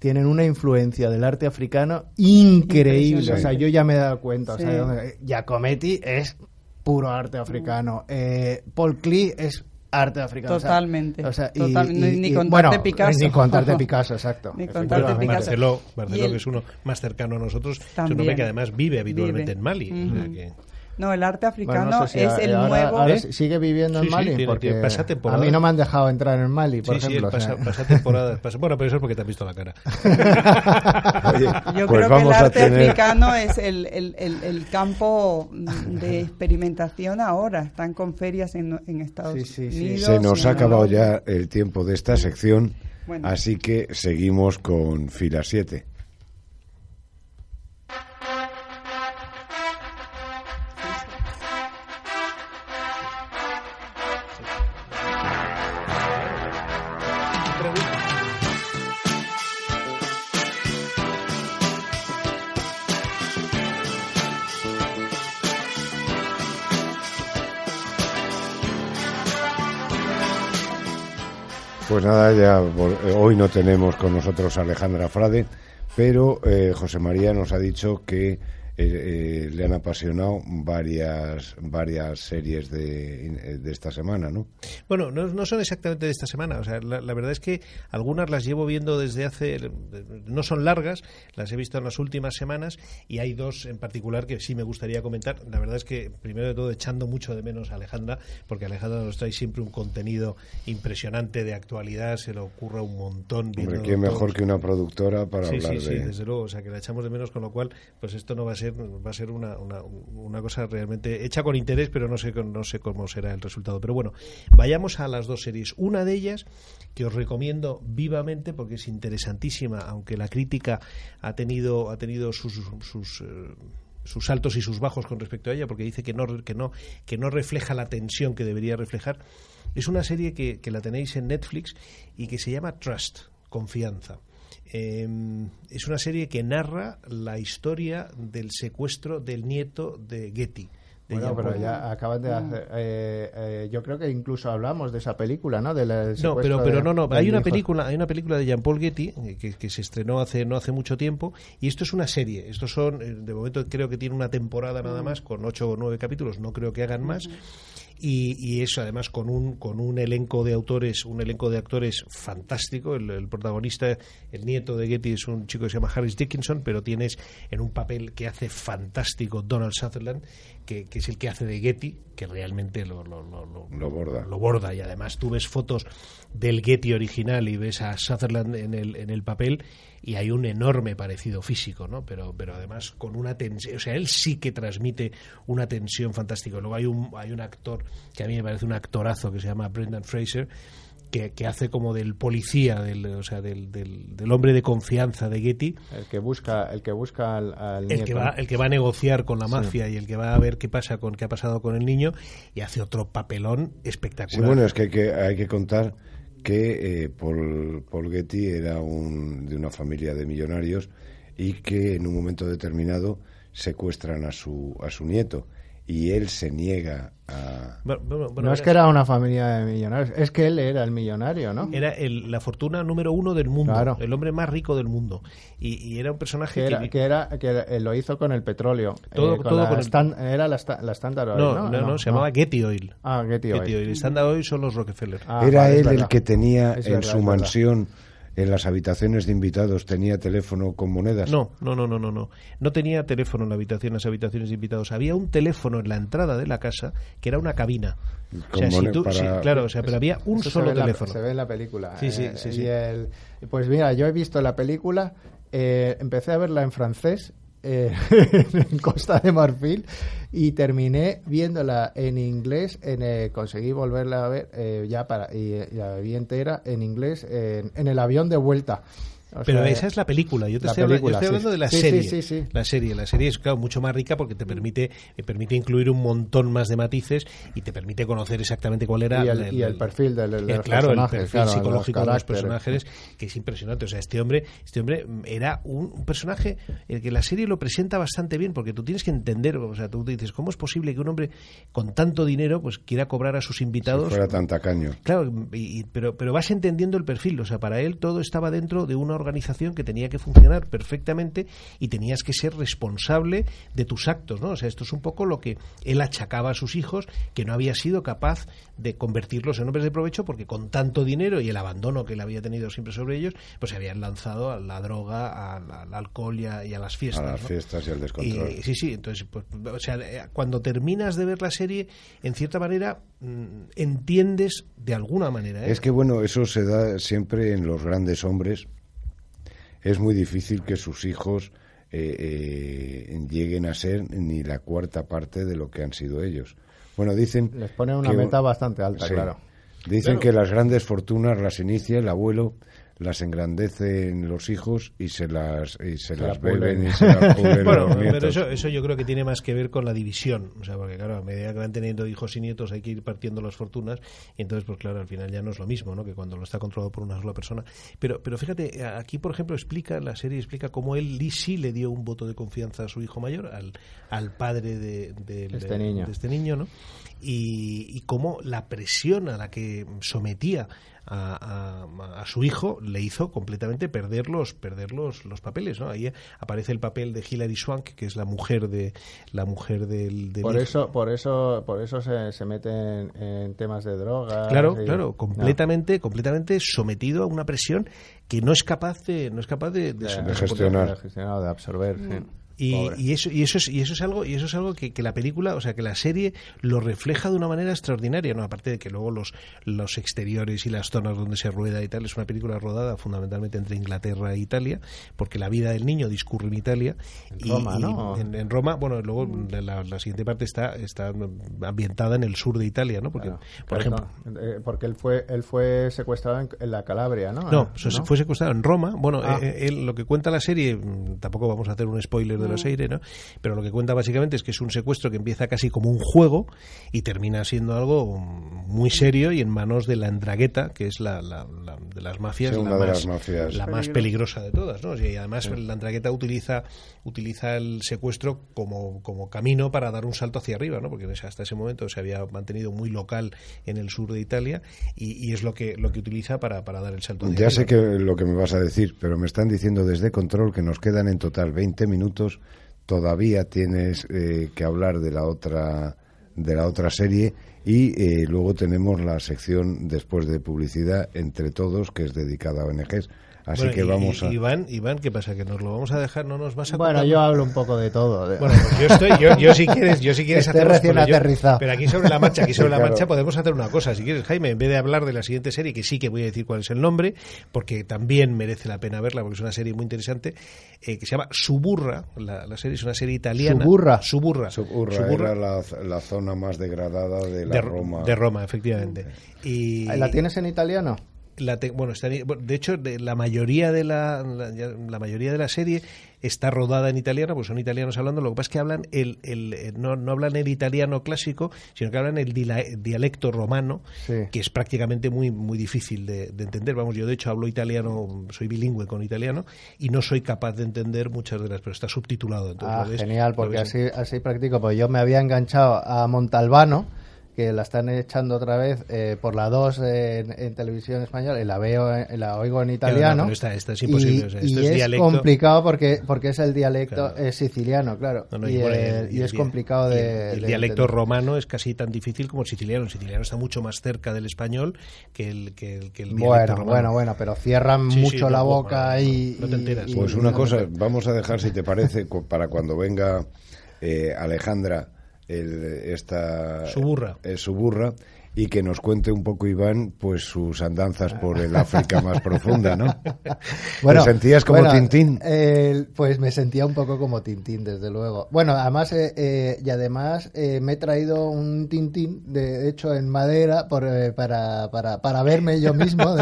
[SPEAKER 6] tienen una influencia del arte africano increíble. O sea, yo ya me he dado cuenta. O sea, Giacometti es puro arte africano. Eh, Paul Klee es arte africano.
[SPEAKER 5] Totalmente.
[SPEAKER 6] O sea,
[SPEAKER 5] ni, contarte Picasso.
[SPEAKER 6] Ni contarte Picasso, exacto.
[SPEAKER 5] ni contarte Picasso.
[SPEAKER 4] Barceló, que es uno más cercano a nosotros, es un hombre que además vive habitualmente en Mali.
[SPEAKER 5] No, el arte africano es el nuevo.
[SPEAKER 6] sigue viviendo en Mali porque a mí no me han dejado entrar en Mali, por ejemplo.
[SPEAKER 4] Sí, pasa, pasa temporada. bueno, pero eso es porque te has visto la cara.
[SPEAKER 5] Yo pues creo que el arte africano es el, el, el, campo de experimentación ahora. Están con ferias en, en Estados Unidos.
[SPEAKER 2] Se nos ha acabado ya el tiempo de esta sección, así que seguimos con fila 7. Nada, ya eh, hoy no tenemos con nosotros a Alejandra Frade, pero eh, José María nos ha dicho que eh, le han apasionado varias varias series de, de esta semana, ¿no?
[SPEAKER 4] Bueno, no, son exactamente de esta semana. O sea, la, verdad es que algunas las llevo viendo desde hace. No son largas, las he visto en las últimas semanas y hay dos en particular que sí me gustaría comentar. La verdad es que, primero de todo, echando mucho de menos a Alejandra, porque Alejandra nos trae siempre un contenido impresionante de actualidad, se le ocurre un montón.
[SPEAKER 2] Hombre, ¿quién mejor que una productora para
[SPEAKER 4] sí,
[SPEAKER 2] hablar
[SPEAKER 4] sí, Sí, desde luego, o sea, que la echamos de menos, con lo cual, pues esto no va a ser va a ser una, una, cosa realmente hecha con interés, pero no sé, no sé cómo será el resultado. Pero bueno, vayamos a las dos series. Una de ellas que os recomiendo vivamente porque es interesantísima, aunque la crítica ha tenido, ha tenido sus, sus eh, sus altos y sus bajos con respecto a ella, porque dice que no, que no, que no refleja la tensión que debería reflejar. Es una serie que, que la tenéis en Netflix y que se llama Trust, confianza. Em, es una serie que narra la historia del secuestro del nieto de Getty.
[SPEAKER 6] bueno, pero ya acaban de hacer. Eh, eh, yo creo que incluso hablamos de esa película, ¿no? De
[SPEAKER 4] no, pero, pero no, no. Hay una película, hay una película de Jean Paul Getty eh, que, se estrenó hace no hace mucho tiempo y esto es una serie. Estos son, de momento creo que tiene una temporada nada más con ocho o nueve capítulos. No creo que hagan más y, eso además con un con un elenco de autores un elenco de actores fantástico. El, protagonista el nieto de Getty es un chico que se llama Harris Dickinson pero tienes en un papel que hace fantástico Donald Sutherland que, es el que hace de Getty que realmente lo, lo,
[SPEAKER 2] lo, borda
[SPEAKER 4] lo borda y además tú ves fotos del Getty original y ves a Sutherland en el, en el papel y hay un enorme parecido físico, ¿no? Pero, pero además con una tensión, o sea, él sí que transmite una tensión fantástica. Luego hay un, hay un actor que a mí me parece un actorazo que se llama Brendan Fraser, que, que, hace como del policía, del, o sea, del, del, hombre de confianza de Getty.
[SPEAKER 6] El que busca, el que busca al,
[SPEAKER 4] el que va, el que va a negociar con la mafia y el que va a ver qué pasa con qué ha pasado con el niño y hace otro papelón espectacular.
[SPEAKER 2] Sí, bueno, es que hay que, hay que contar que eh, Paul, Paul, Getty era un, de una familia de millonarios y que en un momento determinado secuestran a su, a su nieto y él se niega a...
[SPEAKER 6] no es que era una familia de millonarios, es que él era el millonario, ¿no?
[SPEAKER 4] Era el, la fortuna número uno del mundo, el hombre más rico del mundo. Y, era un personaje
[SPEAKER 6] que... Era, que, era, que, lo hizo con el petróleo. Todo, eh, con la Era la, Standard Oil,
[SPEAKER 4] no, no, no, se llamaba Getty Oil.
[SPEAKER 6] Ah, Getty, Oil.
[SPEAKER 4] Standard Oil son los Rockefeller.
[SPEAKER 2] Ah, era él el que tenía en su mansión en las habitaciones de invitados tenía teléfono con monedas?
[SPEAKER 4] No, no, no, no, no, no. No tenía teléfono en la habitación, en las habitaciones de invitados. Había un teléfono en la entrada de la casa que era una cabina. claro, o sea, pero había un solo teléfono.
[SPEAKER 6] se ve en la película.
[SPEAKER 4] Sí, sí, eh, sí.
[SPEAKER 6] pues mira, yo he visto la película, eh, empecé a verla en francés eh, en Costa de Marfil y terminé viéndola en inglés, en, eh, conseguí volverla a ver eh, ya para y, la vi entera en inglés en el avión de vuelta.
[SPEAKER 4] Pero esa es la película. Yo te estoy, hablando, de la serie. la serie. La serie es claro, mucho más rica porque te permite, permite incluir un montón más de matices y te permite conocer exactamente cuál era
[SPEAKER 6] y el, perfil del,
[SPEAKER 4] claro, el perfil psicológico de los personajes que es impresionante. O sea, este hombre, este hombre era un, personaje el que la serie lo presenta bastante bien porque tú tienes que entender, o sea, tú dices cómo es posible que un hombre con tanto dinero pues quiera cobrar a sus invitados. Si
[SPEAKER 2] fuera tan tacaño.
[SPEAKER 4] Claro, pero pero vas entendiendo el perfil. O sea, para él todo estaba dentro de una organización que tenía que funcionar perfectamente y tenías que ser responsable de tus actos, ¿no? O sea, esto es un poco lo que él achacaba a sus hijos, que no había sido capaz de convertirlos en hombres de provecho porque con tanto dinero y el abandono que él había tenido siempre sobre ellos, pues se habían lanzado a la droga, al, alcohol y a, las fiestas.
[SPEAKER 2] A las fiestas y al descontrol.
[SPEAKER 4] sí, sí, entonces, pues, o sea, eh, cuando terminas de ver la serie, en cierta manera mm, entiendes de alguna manera.
[SPEAKER 2] ¿eh? Es que bueno, eso se da siempre en los grandes hombres. Es muy difícil que sus hijos eh, lleguen a ser ni la cuarta parte de lo que han sido ellos. Bueno, dicen.
[SPEAKER 6] Les ponen una meta bastante alta, claro.
[SPEAKER 2] Dicen que las grandes fortunas las inicia el abuelo las engrandecen los hijos y se las y se, las beben y se las
[SPEAKER 4] bueno, pero eso, eso yo creo que tiene más que ver con la división. O sea porque claro a medida que van teniendo hijos y nietos hay que ir partiendo las fortunas. Y entonces pues claro al final ya no es lo mismo no que cuando lo está controlado por una sola persona. Pero pero fíjate aquí por ejemplo explica la serie explica cómo él sí le dio un voto de confianza a su hijo mayor al, al padre de,
[SPEAKER 6] este niño.
[SPEAKER 4] de este niño no y, y cómo la presión a la que sometía a, a, su hijo le hizo completamente perder los, perder los, papeles. ¿no? Ahí aparece el papel de Hilary Swank, que es la mujer de la mujer del.
[SPEAKER 6] por eso, por eso, por eso se, se mete en, temas de drogas.
[SPEAKER 4] Claro, claro, completamente, completamente sometido a una presión que no es capaz de, no es capaz de,
[SPEAKER 2] gestionar,
[SPEAKER 6] de, absorber.
[SPEAKER 4] Y, eso y eso es y eso es algo y eso es algo que, la película o sea que la serie lo refleja de una manera extraordinaria no aparte de que luego los los exteriores y las zonas donde se rueda y tal es una película rodada fundamentalmente entre Inglaterra e Italia porque la vida del niño discurre en Italia
[SPEAKER 6] en Roma ¿no?
[SPEAKER 4] en, Roma bueno luego la, siguiente parte está está ambientada en el sur de Italia no porque por ejemplo
[SPEAKER 6] eh, porque él fue él fue secuestrado en, la Calabria no
[SPEAKER 4] no, fue secuestrado en Roma. Bueno ah. eh, él, lo que cuenta la serie mm, tampoco vamos a hacer un spoiler de la. Pero lo que cuenta básicamente es que es un secuestro que empieza casi como un juego y termina siendo algo muy serio y en manos de la Andragueta, que es la, de las mafias, la, más, peligrosa de todas, ¿no? Y además la Andragueta utiliza, utiliza el secuestro como, como camino para dar un salto hacia arriba, ¿no? Porque hasta ese momento se había mantenido muy local en el sur de Italia y, es lo que, lo que utiliza para, para dar el salto hacia
[SPEAKER 2] ya sé que lo que me vas a decir, pero me están diciendo desde control que nos quedan en total 20 minutos todavía tienes eh, que hablar de la otra de la otra serie y eh, luego tenemos la sección después de publicidad entre todos que es dedicada a ONGs. Así que vamos a...
[SPEAKER 4] Iván, Iván, ¿qué pasa? ¿Que nos lo vamos a dejar? ¿No nos vas a
[SPEAKER 6] Bueno, yo hablo un poco de todo.
[SPEAKER 4] Bueno, pues yo estoy, yo, yo si quieres, yo si quieres
[SPEAKER 6] hacer recién aterrizado.
[SPEAKER 4] pero aquí sobre la marcha, aquí sobre la marcha podemos hacer una cosa. Si quieres, Jaime, en vez de hablar de la siguiente serie, que sí que voy a decir cuál es el nombre, porque también merece la pena verla, porque es una serie muy interesante, eh, que se llama Suburra. La, la, serie es una serie italiana.
[SPEAKER 6] Suburra.
[SPEAKER 4] Suburra.
[SPEAKER 2] Suburra, era la, la, zona más degradada de la Roma.
[SPEAKER 4] De Roma, efectivamente. Y...
[SPEAKER 6] ¿La tienes en italiano?
[SPEAKER 4] Bueno, de hecho, la mayoría de la, la, mayoría de la serie está rodada en italiano, pues son italianos hablando. Lo que pasa es que hablan el, el eh, no, no, hablan el italiano clásico, sino que hablan el dialecto romano, que es prácticamente muy muy difícil de, entender. Vamos, yo de hecho hablo italiano, soy bilingüe con italiano y no soy capaz de entender muchas de las, pero está subtitulado.
[SPEAKER 6] Entonces, ah, genial, porque así así practico. Pues yo me había enganchado a Montalbano que la están echando otra vez eh, por la 2 en, televisión española y la veo la oigo en italiano
[SPEAKER 4] esta, es imposible
[SPEAKER 6] y, es, complicado porque porque es el dialecto siciliano claro y, es complicado de
[SPEAKER 4] el, dialecto romano es casi tan difícil como el siciliano. El siciliano está mucho más cerca del español que el que el, que el
[SPEAKER 6] bueno romano. bueno bueno pero cierran mucho la boca y
[SPEAKER 4] no te enteras.
[SPEAKER 2] pues una cosa vamos a dejar si te parece para cuando venga eh, Alejandra el, esta
[SPEAKER 4] suburra.
[SPEAKER 2] Suburra y que nos cuente un poco Iván pues sus andanzas por el África más profunda, ¿no? Bueno, ¿Te sentías como Tintín?
[SPEAKER 6] pues me sentía un poco como Tintín, desde luego. Bueno, además eh, eh, y además eh, me he traído un Tintín, de hecho en madera, por, para, para, para verme yo mismo.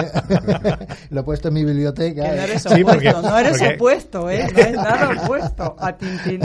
[SPEAKER 6] lo he puesto en mi biblioteca.
[SPEAKER 5] no eres opuesto, no eres opuesto, ¿eh? No es nada opuesto a Tintín.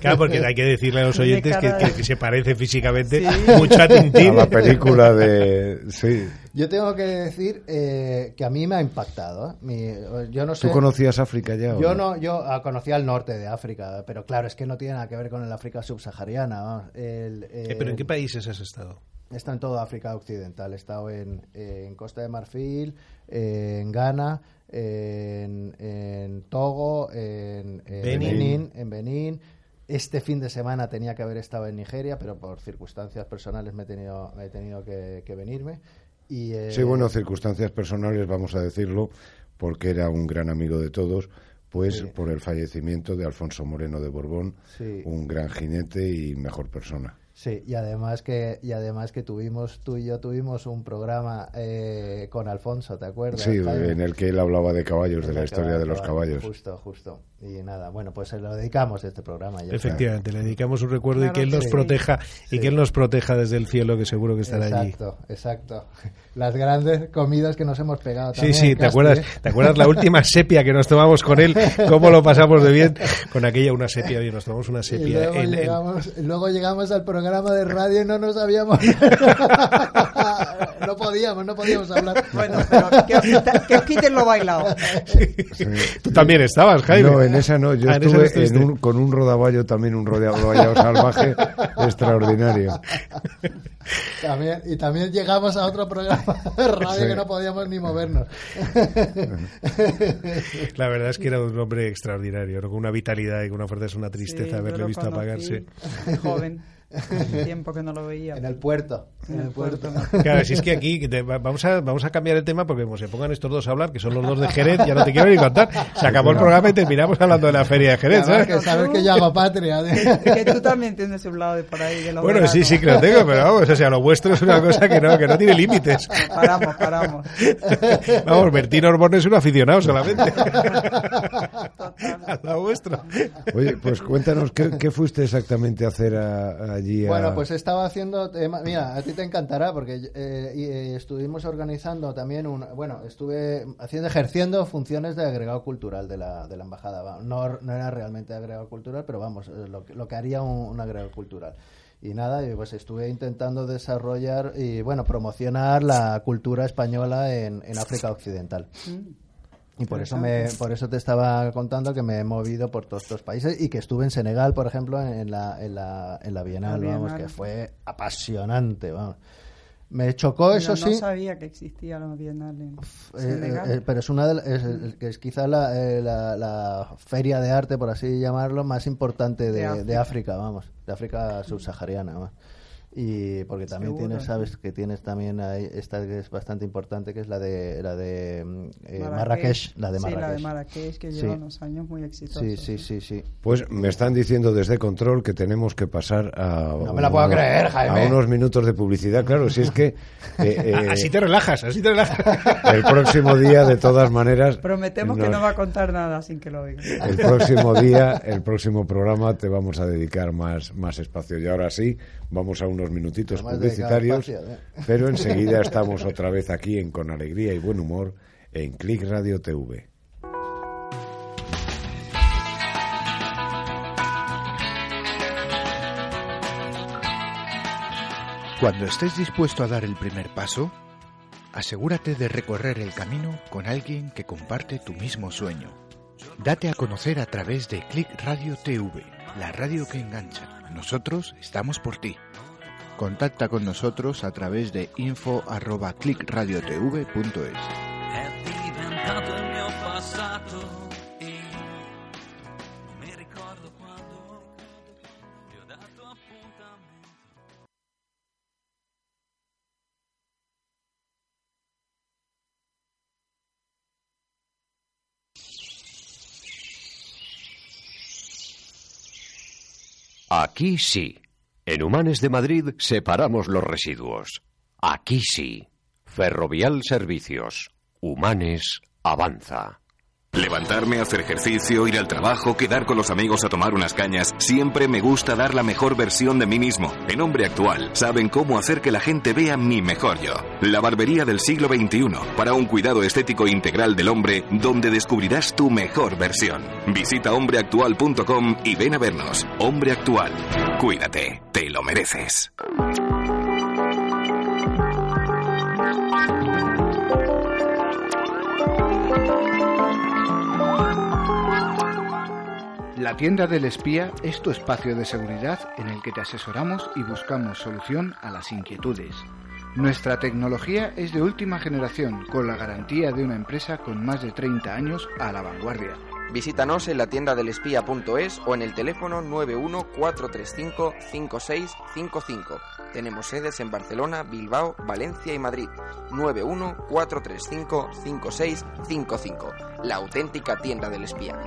[SPEAKER 4] Claro, porque hay que decirle a los oyentes que, se parece físicamente mucho a Tintín.
[SPEAKER 2] A la película de... Sí.
[SPEAKER 6] Yo tengo que decir eh, que a mí me ha impactado. ¿eh? yo no sé,
[SPEAKER 2] ¿Tú conocías África ya?
[SPEAKER 6] Yo no, yo ah, conocía el norte de África, pero claro, es que no tiene nada que ver con el África subsahariana.
[SPEAKER 4] El, eh, ¿Pero en qué países has estado?
[SPEAKER 6] He estado en toda África Occidental. He estado en, en Costa de Marfil, en Ghana, en, en Togo, en, en
[SPEAKER 4] Benín.
[SPEAKER 6] Benín, en Benín. Este fin de semana tenía que haber estado en Nigeria, pero por circunstancias personales me he tenido, me he tenido que, que venirme. Y, eh,
[SPEAKER 2] Sí, bueno, circunstancias personales, vamos a decirlo, porque era un gran amigo de todos, pues
[SPEAKER 6] Sí.
[SPEAKER 2] por el fallecimiento de Alfonso Moreno de Borbón,
[SPEAKER 6] Sí.
[SPEAKER 2] un gran jinete y mejor persona.
[SPEAKER 6] Sí, y además que y además que tuvimos tú y yo tuvimos un programa eh, con Alfonso, ¿te acuerdas?
[SPEAKER 2] Sí, en el que él hablaba de caballos, de la historia de los
[SPEAKER 6] caballo,
[SPEAKER 2] caballos.
[SPEAKER 6] Justo, justo. Y nada, bueno, pues se lo dedicamos este programa. ya está.
[SPEAKER 4] Efectivamente, le dedicamos un recuerdo y que él nos
[SPEAKER 5] sí.
[SPEAKER 4] proteja y
[SPEAKER 6] Sí.
[SPEAKER 4] que él nos proteja desde el cielo, que seguro que estará allí.
[SPEAKER 6] Exacto, exacto. Las grandes comidas que nos hemos pegado
[SPEAKER 4] Sí,
[SPEAKER 6] también.
[SPEAKER 4] sí, ¿te
[SPEAKER 6] Casti,
[SPEAKER 4] acuerdas?
[SPEAKER 6] ¿eh?
[SPEAKER 4] ¿Te acuerdas la última sepia que nos tomamos con él? ¿Cómo lo pasamos de bien? Con aquella una sepia, oye, nos tomamos una
[SPEAKER 6] Y
[SPEAKER 4] sepia
[SPEAKER 6] luego,
[SPEAKER 4] en- en-
[SPEAKER 6] llegamos, luego llegamos al programa de radio y no nos sabíamos. no podíamos, no podíamos hablar.
[SPEAKER 5] Bueno, pero que os, quiten lo bailado.
[SPEAKER 4] Tú también estabas, Jaime.
[SPEAKER 2] No, en esa no, yo
[SPEAKER 4] Ah, no
[SPEAKER 2] estuve en un- con un rodaballo también, un rodaballo salvaje extraordinario.
[SPEAKER 6] También, y también llegamos a otro programa de radio
[SPEAKER 2] Sí.
[SPEAKER 6] que no podíamos ni movernos.
[SPEAKER 4] La verdad es que era un hombre extraordinario, ¿no? con una vitalidad y con una fuerza, es una tristeza
[SPEAKER 5] Sí,
[SPEAKER 4] haberle visto apagarse.
[SPEAKER 5] joven, hace tiempo que no lo veía.
[SPEAKER 6] En el puerto.
[SPEAKER 5] En el puerto.
[SPEAKER 4] Claro, si es que aquí te- va- vamos, a, vamos a cambiar el tema porque como se pongan estos dos a hablar, que son los dos de Jerez, ya no te quiero ni contar. Se acabó el programa y terminamos hablando de la feria de Jerez. ¿sabes?
[SPEAKER 6] que sabes que yo hago patria. ¿eh?
[SPEAKER 5] Que tú también tienes un lado de por ahí. De los
[SPEAKER 4] Bueno, sí,
[SPEAKER 5] veranos.
[SPEAKER 4] sí que lo tengo, pero vamos, o sea, lo vuestro es una cosa que no, que no tiene límites.
[SPEAKER 5] Paramos, paramos.
[SPEAKER 4] Vamos, Bertín Orbón es un aficionado solamente.
[SPEAKER 5] Total.
[SPEAKER 4] Al lado vuestro.
[SPEAKER 2] Oye, pues cuéntanos, ¿qué, qué fuiste exactamente a hacer a- allí? a-
[SPEAKER 6] Bueno, pues estaba haciendo, tema- mira, a ti te encantará porque eh, y, eh, estuvimos organizando también un, bueno, estuve haciendo, ejerciendo funciones de agregado cultural de la, de la embajada. No, no era realmente agregado cultural, pero vamos, eh, lo, que- lo que haría un, un agregado cultural. Y nada, y pues estuve intentando desarrollar y bueno, promocionar la cultura española en, en África Occidental. Y por eso me, por eso te estaba contando que me he movido por todos estos países y que estuve en Senegal, por ejemplo, en la, en la, en la Bienal,
[SPEAKER 5] La
[SPEAKER 6] vamos, que fue apasionante, vamos. Me chocó, eso sí.
[SPEAKER 5] No sabía que existía la Bienal en
[SPEAKER 6] eh,
[SPEAKER 5] Senegal.
[SPEAKER 6] eh, pero es una de la- es, es- quizá la, eh, la, la feria de arte, por así llamarlo, más importante de,
[SPEAKER 5] De
[SPEAKER 6] de
[SPEAKER 5] África.
[SPEAKER 6] África. vamos, de África subsahariana, vamos. Y porque también
[SPEAKER 5] Seguro,
[SPEAKER 6] tienes,
[SPEAKER 5] sí.
[SPEAKER 6] sabes que tienes también ahí, esta que es bastante importante, que es la de la de mm, eh, Marrakech,
[SPEAKER 5] Marrakech.
[SPEAKER 6] la de
[SPEAKER 5] Sí, la de
[SPEAKER 6] Marrakech.
[SPEAKER 5] Marrakech, que
[SPEAKER 6] Sí.
[SPEAKER 5] lleva unos años muy exitosos.
[SPEAKER 6] Sí, sí, sí, sí.
[SPEAKER 2] Pues me están diciendo desde control que tenemos que pasar a,
[SPEAKER 6] No me la puedo
[SPEAKER 2] unos-
[SPEAKER 6] creer, Jaime.
[SPEAKER 2] a unos minutos de publicidad. Claro, si es que eh, eh,
[SPEAKER 4] Así te relajas, así te relajas.
[SPEAKER 2] el próximo día, de todas maneras,
[SPEAKER 5] Prometemos que
[SPEAKER 2] nos-
[SPEAKER 5] no va a contar nada sin que lo oiga.
[SPEAKER 2] el próximo día, el próximo programa, te vamos a dedicar más, más espacio. Y ahora sí, vamos a unos minutitos
[SPEAKER 6] Además
[SPEAKER 2] publicitarios,
[SPEAKER 6] ¿eh?
[SPEAKER 2] pero enseguida estamos otra vez aquí en Con Alegría y Buen Humor en Click Radio TV.
[SPEAKER 7] Cuando estés dispuesto a dar el primer paso, asegúrate de recorrer el camino con alguien que comparte tu mismo sueño. Date a conocer a través de Click Radio TV, la radio que engancha. Nosotros estamos por ti. Contacta con nosotros a través de
[SPEAKER 8] ho dato appuntamento.
[SPEAKER 1] Aquí sí. En Humanes de Madrid separamos los residuos. Aquí sí. Ferrovial Servicios. Humanes avanza.
[SPEAKER 9] Levantarme, hacer ejercicio, ir al trabajo, quedar con los amigos a tomar unas cañas, siempre me gusta dar la mejor versión de mí mismo. En Hombre Actual saben cómo hacer que la gente vea mi mejor yo. La barbería del siglo XXI, para un cuidado estético integral del hombre, donde descubrirás tu mejor versión. Visita hombreactual.com y ven a vernos. Hombre Actual. Cuídate, te lo mereces.
[SPEAKER 7] La tienda del espía es tu espacio de seguridad en el que te asesoramos y buscamos solución a las inquietudes. Nuestra tecnología es de última generación, con la garantía de una empresa con más de 30 años a la vanguardia.
[SPEAKER 10] Visítanos en la tienda del espía.es o en el teléfono 914355655. Tenemos sedes en Barcelona, Bilbao, Valencia y Madrid. 914355655. La auténtica tienda del espía.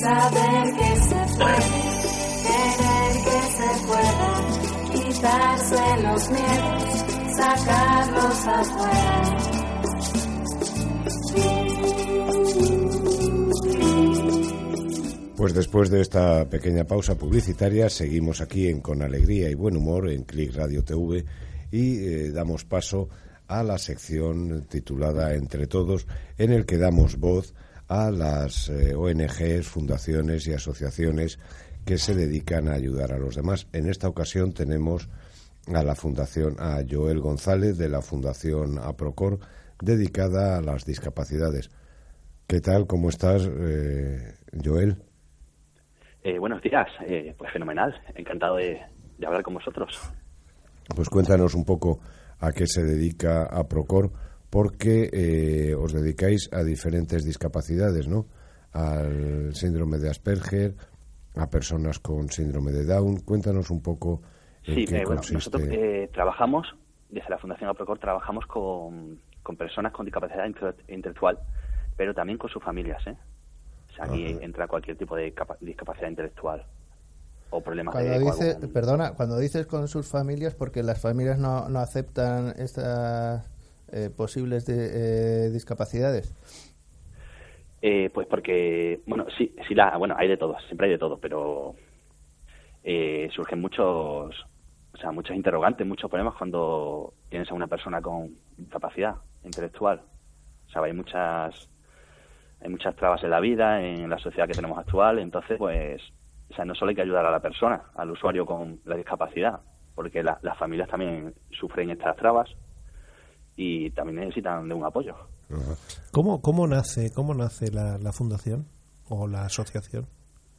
[SPEAKER 11] Saber que se puede, querer que se pueda, quitarse los miedos, sacarlos afuera.
[SPEAKER 2] Pues después de esta pequeña pausa publicitaria, seguimos aquí en Con Alegría y Buen Humor en Click Radio TV y eh, damos paso a la sección titulada Entre Todos, en el que damos voz a las eh, ONGs, fundaciones y asociaciones que se dedican a ayudar a los demás. En esta ocasión tenemos a la fundación, a Joel González de la Fundación APROCOR, dedicada a las discapacidades. ¿Qué tal? ¿Cómo estás, eh, Joel?
[SPEAKER 12] Eh, buenos días, eh, pues fenomenal, encantado de, de, hablar con vosotros.
[SPEAKER 2] Pues cuéntanos un poco a qué se dedica APROCOR, porque eh, os dedicáis a diferentes discapacidades, ¿no? Al síndrome de Asperger, a personas con síndrome de Down. Cuéntanos un poco en
[SPEAKER 12] sí,
[SPEAKER 2] qué
[SPEAKER 12] bueno,
[SPEAKER 2] consiste.
[SPEAKER 12] nosotros eh, trabajamos, desde la Fundación APROCOR, trabajamos con, con personas con discapacidad inte- intelectual, pero también con sus familias, ¿eh? O sea, aquí
[SPEAKER 6] Ajá.
[SPEAKER 12] entra cualquier tipo de capa- discapacidad intelectual o problemas
[SPEAKER 6] Cuando
[SPEAKER 12] de
[SPEAKER 6] dice, perdona, cuando dices con sus familias, porque las familias no, no aceptan estas eh, posibles de- eh, discapacidades.
[SPEAKER 12] Eh, pues porque, bueno, sí, sí la, bueno, hay de todo, siempre hay de todo, pero eh, surgen muchos, o sea, muchos interrogantes, muchos problemas cuando tienes a una persona con discapacidad intelectual. O sea, hay muchas, hay muchas trabas en la vida, en la sociedad que tenemos actual, entonces, pues, o sea, no solo hay que ayudar a la persona, al usuario con la discapacidad, porque la- las familias también sufren estas trabas y también necesitan de un apoyo.
[SPEAKER 4] ¿Cómo, cómo nace, cómo nace la, la fundación o la asociación?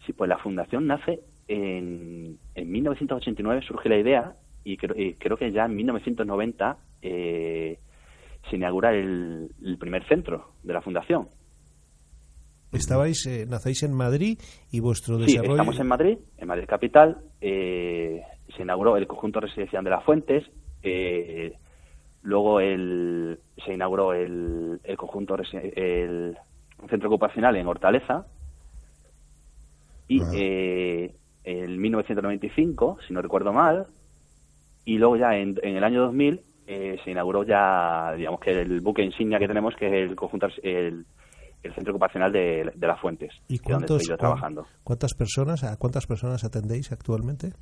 [SPEAKER 12] Sí, pues la fundación nace en, en 1989, surge la idea y creo, y creo que ya en 1990 eh, se inaugura el, el primer centro de la fundación.
[SPEAKER 4] Estabais, eh, nacéis en Madrid y vuestro
[SPEAKER 12] Sí,
[SPEAKER 4] desarrollo...
[SPEAKER 12] estamos en Madrid, en Madrid capital. eh, se inauguró el conjunto residencial de las Fuentes. eh, luego el, se inauguró el, el conjunto el centro ocupacional en Hortaleza. Y eh, en 1995, si no recuerdo mal, y luego ya en, en el año 2000 eh, se inauguró ya, digamos que el buque insignia que tenemos, que es el conjunto, el, el centro ocupacional de, de las Fuentes,
[SPEAKER 4] ¿Y
[SPEAKER 12] es donde
[SPEAKER 4] cuántos,
[SPEAKER 12] estoy yo trabajando.
[SPEAKER 4] cuántas personas, a cuántas personas atendéis actualmente?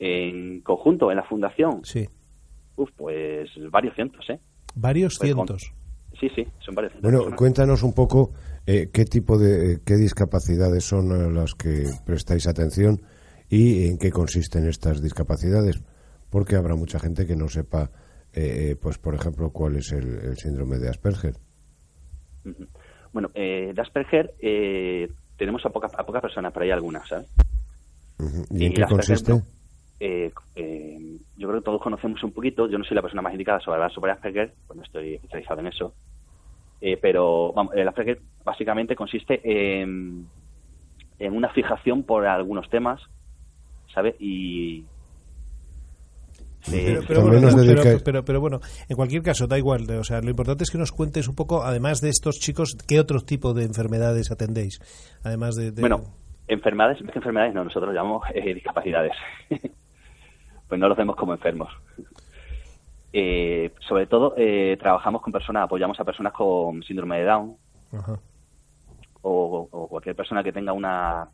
[SPEAKER 12] En conjunto, en la fundación,
[SPEAKER 4] Sí,
[SPEAKER 12] uf, pues varios cientos, ¿eh?
[SPEAKER 4] varios
[SPEAKER 12] Pues con-
[SPEAKER 4] cientos.
[SPEAKER 12] Sí, sí, son varios cientos.
[SPEAKER 2] Bueno,
[SPEAKER 12] personas.
[SPEAKER 2] cuéntanos un poco eh, qué tipo de, eh, qué discapacidades son a las que prestáis atención y en qué consisten estas discapacidades, porque habrá mucha gente que no sepa, eh, eh, pues por ejemplo, cuál es el, el síndrome de Asperger.
[SPEAKER 12] Bueno, eh, de Asperger eh, tenemos a pocas a pocas personas, pero hay algunas, ¿sabes?
[SPEAKER 2] ¿Y en qué
[SPEAKER 12] Asperger,
[SPEAKER 2] consiste?
[SPEAKER 12] Eh, eh, yo creo que todos conocemos un poquito, yo no soy la persona más indicada sobre hablar sobre Asperger, pues no estoy especializado en eso, Eh, pero vamos, el Asperger básicamente consiste en, en una fijación por algunos temas, ¿sabes? Y... se-
[SPEAKER 4] Pero, pero bueno, pero- pero- pero bueno, en cualquier caso, da igual. O sea, lo importante es que nos cuentes un poco, además de estos chicos, qué otro tipo de enfermedades atendéis. Además de. de-
[SPEAKER 12] Bueno, enfermedades, enfermedades, no, nosotros lo llamamos eh, discapacidades. Pues no los vemos como enfermos. Eh, sobre todo, eh, trabajamos con personas, apoyamos a personas con síndrome de Down
[SPEAKER 4] Ajá.
[SPEAKER 12] o, o cualquier persona que tenga una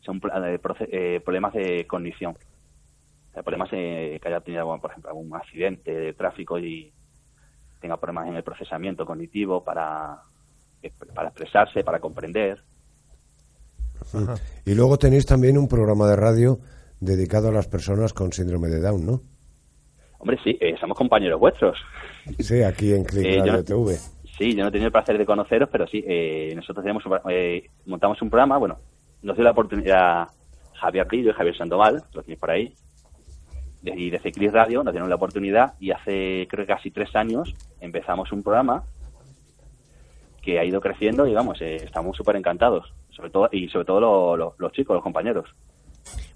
[SPEAKER 12] son eh, eh, problemas de cognición. O sea, problemas eh, que haya tenido, bueno, por ejemplo, algún accidente de tráfico y tenga problemas en el procesamiento cognitivo para, para expresarse, para comprender.
[SPEAKER 4] Ajá.
[SPEAKER 2] Y luego tenéis también un programa de radio dedicado a las personas con síndrome de Down, ¿no?
[SPEAKER 12] Hombre, sí, eh, somos compañeros vuestros.
[SPEAKER 2] Sí, aquí en Click
[SPEAKER 12] Eh, no-
[SPEAKER 2] TV.
[SPEAKER 12] Sí, yo no he tenido el placer de conoceros, pero sí, eh, nosotros tenemos un- eh, montamos un programa, bueno, nos dio la oportunidad Javier Pillo y Javier Sandoval, los tenéis por ahí, y de Ciclis Radio nos dieron la oportunidad y hace creo que casi tres años empezamos un programa que ha ido creciendo y vamos, eh, estamos súper encantados, sobre todo y sobre todo lo- lo- los chicos, los compañeros.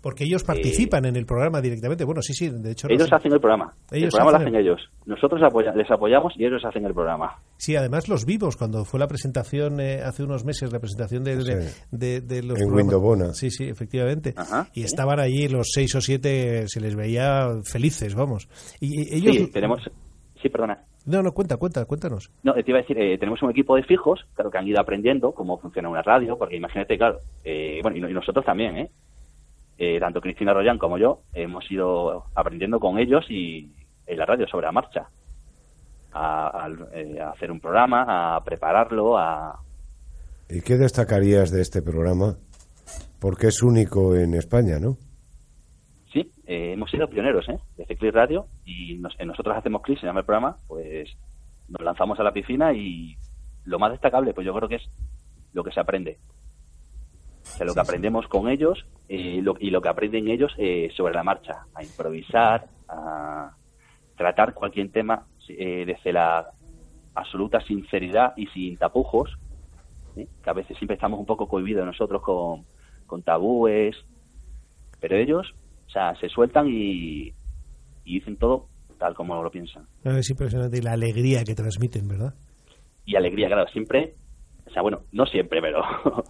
[SPEAKER 4] Porque ellos participan en el programa directamente. Bueno, sí, sí, de hecho...
[SPEAKER 12] Ellos hacen el programa, el programa lo
[SPEAKER 4] hacen
[SPEAKER 12] ellos, nosotros apoya- les apoyamos y ellos hacen el programa.
[SPEAKER 4] Sí, además los vimos cuando fue la presentación eh, hace unos meses, la presentación de, de,
[SPEAKER 2] Sí.
[SPEAKER 4] de- de los
[SPEAKER 2] En. Windobona.
[SPEAKER 4] Sí, sí, efectivamente.
[SPEAKER 12] Ajá,
[SPEAKER 4] y
[SPEAKER 12] sí.
[SPEAKER 4] estaban allí los seis o siete, se les veía felices, vamos. Y y ellos...
[SPEAKER 12] Sí, tenemos... Sí, perdona.
[SPEAKER 4] No, no, cuenta, cuenta, cuéntanos.
[SPEAKER 12] No, te iba a decir, eh, tenemos un equipo de fijos, claro, que han ido aprendiendo cómo funciona una radio, porque imagínate, claro, eh, bueno, y, no- y nosotros también, ¿eh? Eh, Tanto Cristina Royan como yo hemos ido aprendiendo con ellos y en la radio sobre la marcha. A, eh, a hacer un programa, a prepararlo, a...
[SPEAKER 2] ¿Y qué destacarías de este programa? Porque es único en España, ¿no?
[SPEAKER 12] Sí, eh, hemos sido pioneros, ¿eh? Desde Click Radio y nos- eh, nosotros hacemos Click, se llama el programa, pues nos lanzamos a la piscina y lo más destacable, pues yo creo que es lo que se aprende. O sea, lo que aprendemos con ellos eh, lo- y lo que aprenden ellos eh, sobre la marcha, a improvisar, a tratar cualquier tema eh, desde la absoluta sinceridad y sin tapujos, ¿sí? que a veces siempre estamos un poco cohibidos nosotros con, con tabúes, pero ellos, o sea, se sueltan y, y dicen todo tal como lo piensan.
[SPEAKER 4] No, Es impresionante y la alegría que transmiten, ¿verdad?
[SPEAKER 12] Y alegría, claro, siempre, o sea, bueno, no siempre, pero,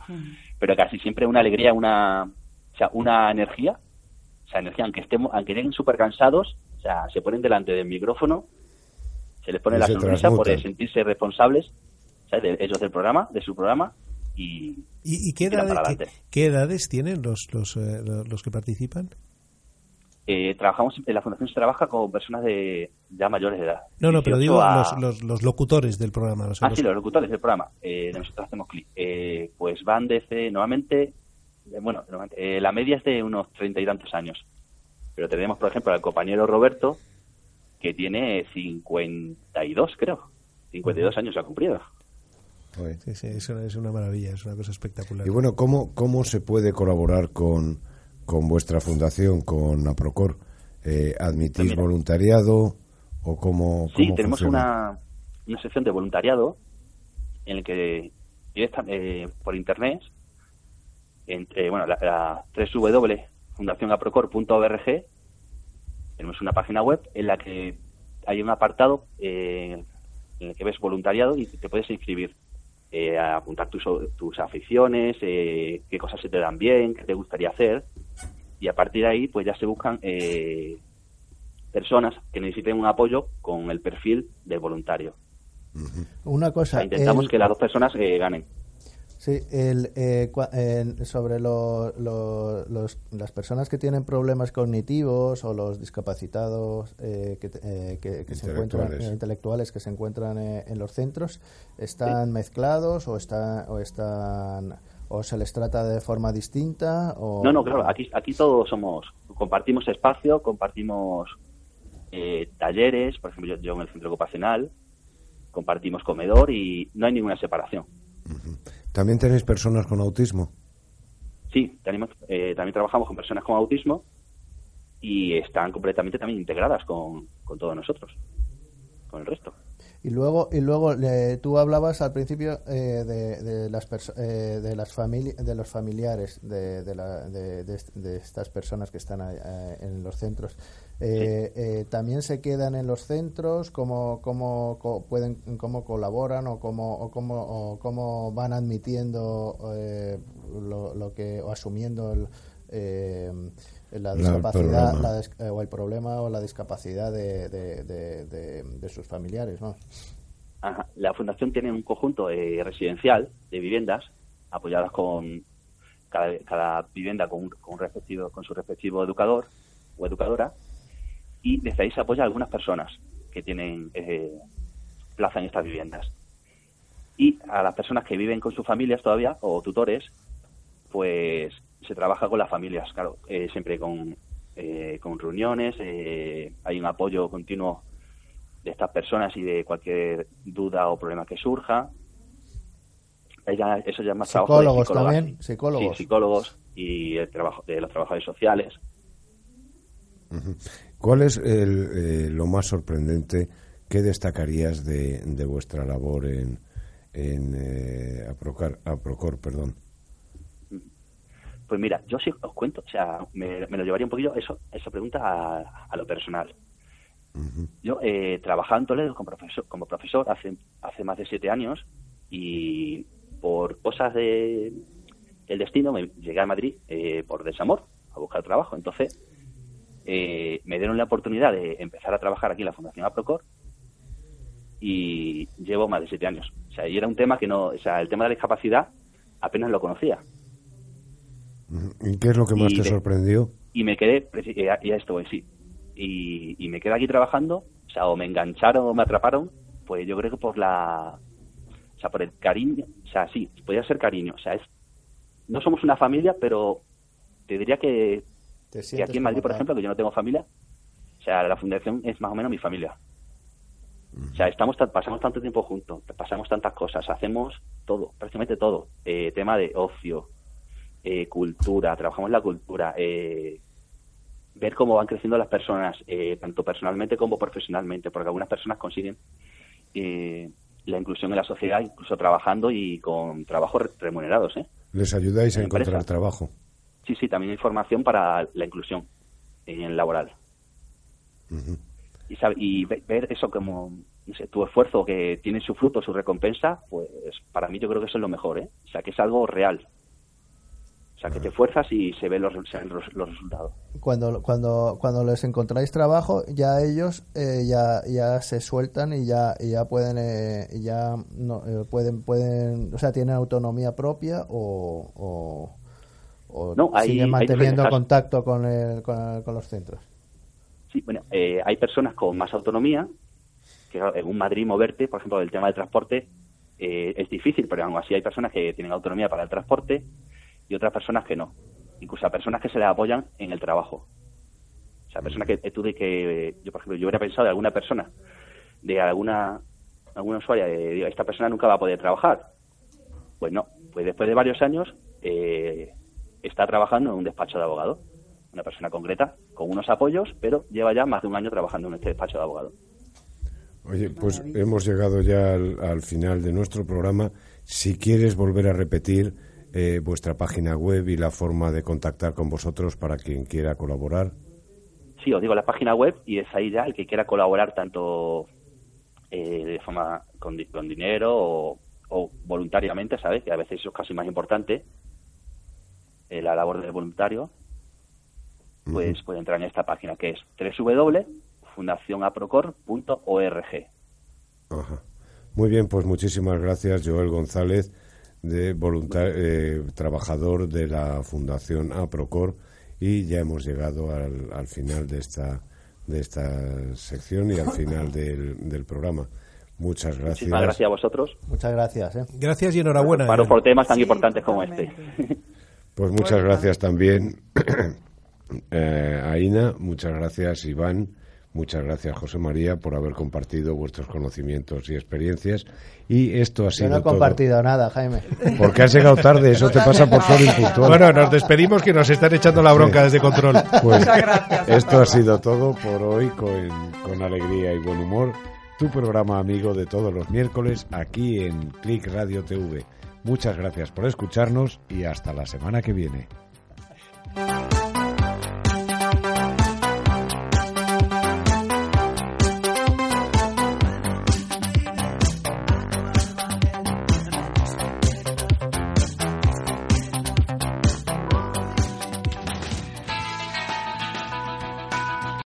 [SPEAKER 12] pero casi siempre una alegría, una, o sea, una energía, o sea, energía, aunque estemos, aunque lleguen súper cansados, o sea, se ponen delante del micrófono, se les pone
[SPEAKER 2] Y
[SPEAKER 12] la sonrisa por sentirse responsables, ¿sabes? De ellos del programa, de su programa, y,
[SPEAKER 4] ¿Y, y qué, edades,
[SPEAKER 12] adelante.
[SPEAKER 4] qué, qué edades tienen los, los, eh, los que participan?
[SPEAKER 12] Eh, trabajamos en la fundación se trabaja con personas de ya mayores de edad.
[SPEAKER 4] No, no, pero
[SPEAKER 12] 18
[SPEAKER 4] digo
[SPEAKER 12] a-
[SPEAKER 4] los, los, los locutores del programa. los-
[SPEAKER 12] Ah,
[SPEAKER 4] los-
[SPEAKER 12] sí, los locutores del programa. Eh, nosotros hacemos clic. Eh, pues van desde, normalmente, eh, bueno, normalmente, eh, la media es de unos treinta y tantos años. Pero tenemos, por ejemplo, al compañero Roberto, que tiene 52, creo. 52 años ha cumplido.
[SPEAKER 4] Sí, sí, es una, es una maravilla, es una cosa espectacular.
[SPEAKER 2] Y bueno, ¿cómo, cómo se puede colaborar con, con vuestra fundación, con APROCOR? Eh, ¿Admitís
[SPEAKER 12] Mira.
[SPEAKER 2] voluntariado o cómo,
[SPEAKER 12] Sí,
[SPEAKER 2] cómo
[SPEAKER 12] tenemos una, una sección de voluntariado en el que directa- eh, por internet, entre, bueno, la, la www.fundacionaprocor.org, tenemos una página web en la que hay un apartado eh, en el que ves voluntariado y te puedes inscribir. eh, a apuntar tus, tus aficiones, eh, qué cosas se te dan bien, qué te gustaría hacer. Y a partir de ahí, pues ya se buscan eh, personas que necesiten un apoyo con el perfil de voluntario.
[SPEAKER 6] Una
[SPEAKER 12] O
[SPEAKER 6] cosa.
[SPEAKER 12] sea, intentamos
[SPEAKER 6] el-
[SPEAKER 12] que las dos personas eh, ganen.
[SPEAKER 6] Sí, el, eh, cua- sobre lo- lo- los- las personas que tienen problemas cognitivos o los discapacitados eh, que, te- eh, que- que se encuentran
[SPEAKER 2] Intelectuales.
[SPEAKER 6] eh, intelectuales que se encuentran eh, en los centros están mezclados o están o están o se les trata de forma distinta o
[SPEAKER 12] No, no, claro, aquí, aquí todos somos, compartimos espacio, compartimos eh, talleres, por ejemplo, yo, yo en el centro ocupacional, compartimos comedor y no hay ninguna separación.
[SPEAKER 2] ¿También tenéis personas con autismo?
[SPEAKER 12] Sí, tenemos, eh, también trabajamos con personas con autismo y están completamente también integradas con, con todos nosotros, con el resto.
[SPEAKER 6] Y luego, y luego eh, tú hablabas al principio eh, de, de las eh, de las de los familiares de, de, la- de- de est- de estas personas que están eh, en los centros. Eh, eh, también se quedan en los centros, cómo, cómo co- pueden, cómo colaboran o cómo, o cómo, o cómo van admitiendo eh, lo, lo que o asumiendo el, eh, la discapacidad la eh, o el problema o la discapacidad de, de, de- de- de sus familiares, ¿no?
[SPEAKER 12] Ajá. La fundación tiene un conjunto eh, residencial de viviendas apoyadas con cada, cada vivienda con, un- con, un respectivo, con su respectivo educador o educadora y desde ahí se apoya a algunas personas que tienen eh, plaza en estas viviendas. Y a las personas que viven con sus familias todavía o tutores, pues se trabaja con las familias, claro, eh, siempre con, eh, con reuniones, eh, hay un apoyo continuo de estas personas y de cualquier duda o problema que surja. Ella, eso ya es más trabajo de
[SPEAKER 6] Psicólogos también, psicólogos.
[SPEAKER 12] Sí, psicólogos y el trabajo de los trabajadores sociales.
[SPEAKER 2] ¿Cuál es el, eh, lo más sorprendente que destacarías de, de vuestra labor en, en eh, Aprocar- Aprocor? Perdón.
[SPEAKER 12] Pues mira, yo sí os cuento, o sea, me, me lo llevaría un poquillo eso, esa pregunta a, a lo personal. Yo eh, trabajaba en Toledo como profesor, como profesor hace, hace más de siete años y por cosas de el destino me llegué a Madrid eh, por desamor a buscar trabajo. Entonces eh, me dieron la oportunidad de empezar a trabajar aquí en la Fundación Aprocor y llevo más de siete años. O sea, y era un tema que no, o sea, el tema de la discapacidad apenas lo conocía.
[SPEAKER 2] ¿Y qué es lo que más
[SPEAKER 12] Y
[SPEAKER 2] te sorprendió?
[SPEAKER 12] y me quedé, preci- y a y a esto voy, sí, y, y me quedé aquí trabajando, o sea, o me engancharon o me atraparon, pues yo creo que por la, o sea, por el cariño, o sea, sí, podría ser cariño, o sea, es, no somos una familia, pero te diría que,
[SPEAKER 6] Te
[SPEAKER 12] que aquí en Madrid, por ejemplo, que yo no tengo familia, o sea, la fundación es más o menos mi familia. O sea, estamos pasamos tanto tiempo juntos, pasamos tantas cosas, hacemos todo, prácticamente todo. Eh, tema de ocio, eh, cultura, trabajamos la cultura, eh, ver cómo van creciendo las personas, eh, tanto personalmente como profesionalmente, porque algunas personas consiguen eh, la inclusión en la sociedad, incluso trabajando y con trabajos re- remunerados. ¿eh?
[SPEAKER 2] ¿Les ayudáis a
[SPEAKER 12] En empresa.
[SPEAKER 2] encontrar trabajo?
[SPEAKER 12] Sí, sí, también hay formación para la inclusión en el laboral. Y, sabe- y ve- ver eso como no sé, tu esfuerzo que tiene su fruto, su recompensa, pues para mí yo creo que eso es lo mejor, ¿eh? O sea, que es algo real. O sea, que te esfuerzas y se ven los, los, los resultados.
[SPEAKER 6] Cuando, cuando, cuando les encontráis trabajo, ya ellos eh, ya, ya se sueltan y ya, y ya pueden, eh, ya no, eh, pueden, pueden, o sea, tienen autonomía propia o, o, o
[SPEAKER 12] No, hay-
[SPEAKER 6] siguen manteniendo contacto con, el, con, el- con los centros.
[SPEAKER 12] Sí, bueno, eh, hay personas con más autonomía, que en un Madrid moverte, por ejemplo, el tema del transporte eh, es difícil, pero aún así hay personas que tienen autonomía para el transporte y otras personas que no. Incluso a personas que se les apoyan en el trabajo. O sea, personas que tú de que, yo por ejemplo, yo hubiera pensado de alguna persona, de alguna, alguna usuaria, de, digo, esta persona nunca va a poder trabajar. Pues no, pues después de varios años eh, está trabajando en un despacho de abogado, una persona concreta, con unos apoyos, pero lleva ya más de un año trabajando en este despacho de abogado.
[SPEAKER 2] Oye, pues hemos llegado ya al, al final de nuestro programa. Si quieres volver a repetir eh, vuestra página web y la forma de contactar con vosotros para quien quiera colaborar.
[SPEAKER 12] Sí, os digo la página web y es ahí ya el que quiera colaborar tanto eh, de forma con, con dinero o, o voluntariamente, ¿sabes? Que a veces eso es casi más importante, eh, la labor del voluntario, pues puede entrar en esta página que es www.fundacionaprocor.org.
[SPEAKER 2] Ajá. Muy bien, pues muchísimas gracias, Joel González, de voluntar eh, trabajador de la Fundación Aprocor, y ya hemos llegado al, al final de esta de esta sección y al final del, del programa. Muchas gracias.
[SPEAKER 12] Muchísimas gracias a vosotros.
[SPEAKER 6] Muchas gracias. ¿eh?
[SPEAKER 4] Gracias y enhorabuena.
[SPEAKER 12] Paro por temas tan importantes como este.
[SPEAKER 2] Pues muchas gracias también eh, a Ina, muchas gracias Iván, muchas gracias José María por haber compartido vuestros conocimientos y experiencias. Y esto ha
[SPEAKER 6] Yo
[SPEAKER 2] sido
[SPEAKER 6] no he
[SPEAKER 2] todo.
[SPEAKER 6] compartido nada, Jaime.
[SPEAKER 2] Porque has llegado tarde, eso te pasa por ser impuntual.
[SPEAKER 4] Bueno, nos despedimos que nos están echando la bronca desde control.
[SPEAKER 2] Pues esto ha sido todo por hoy con, con alegría y buen humor. Tu programa amigo de todos los miércoles aquí en Click Radio TV. Muchas gracias por escucharnos y hasta la semana que viene.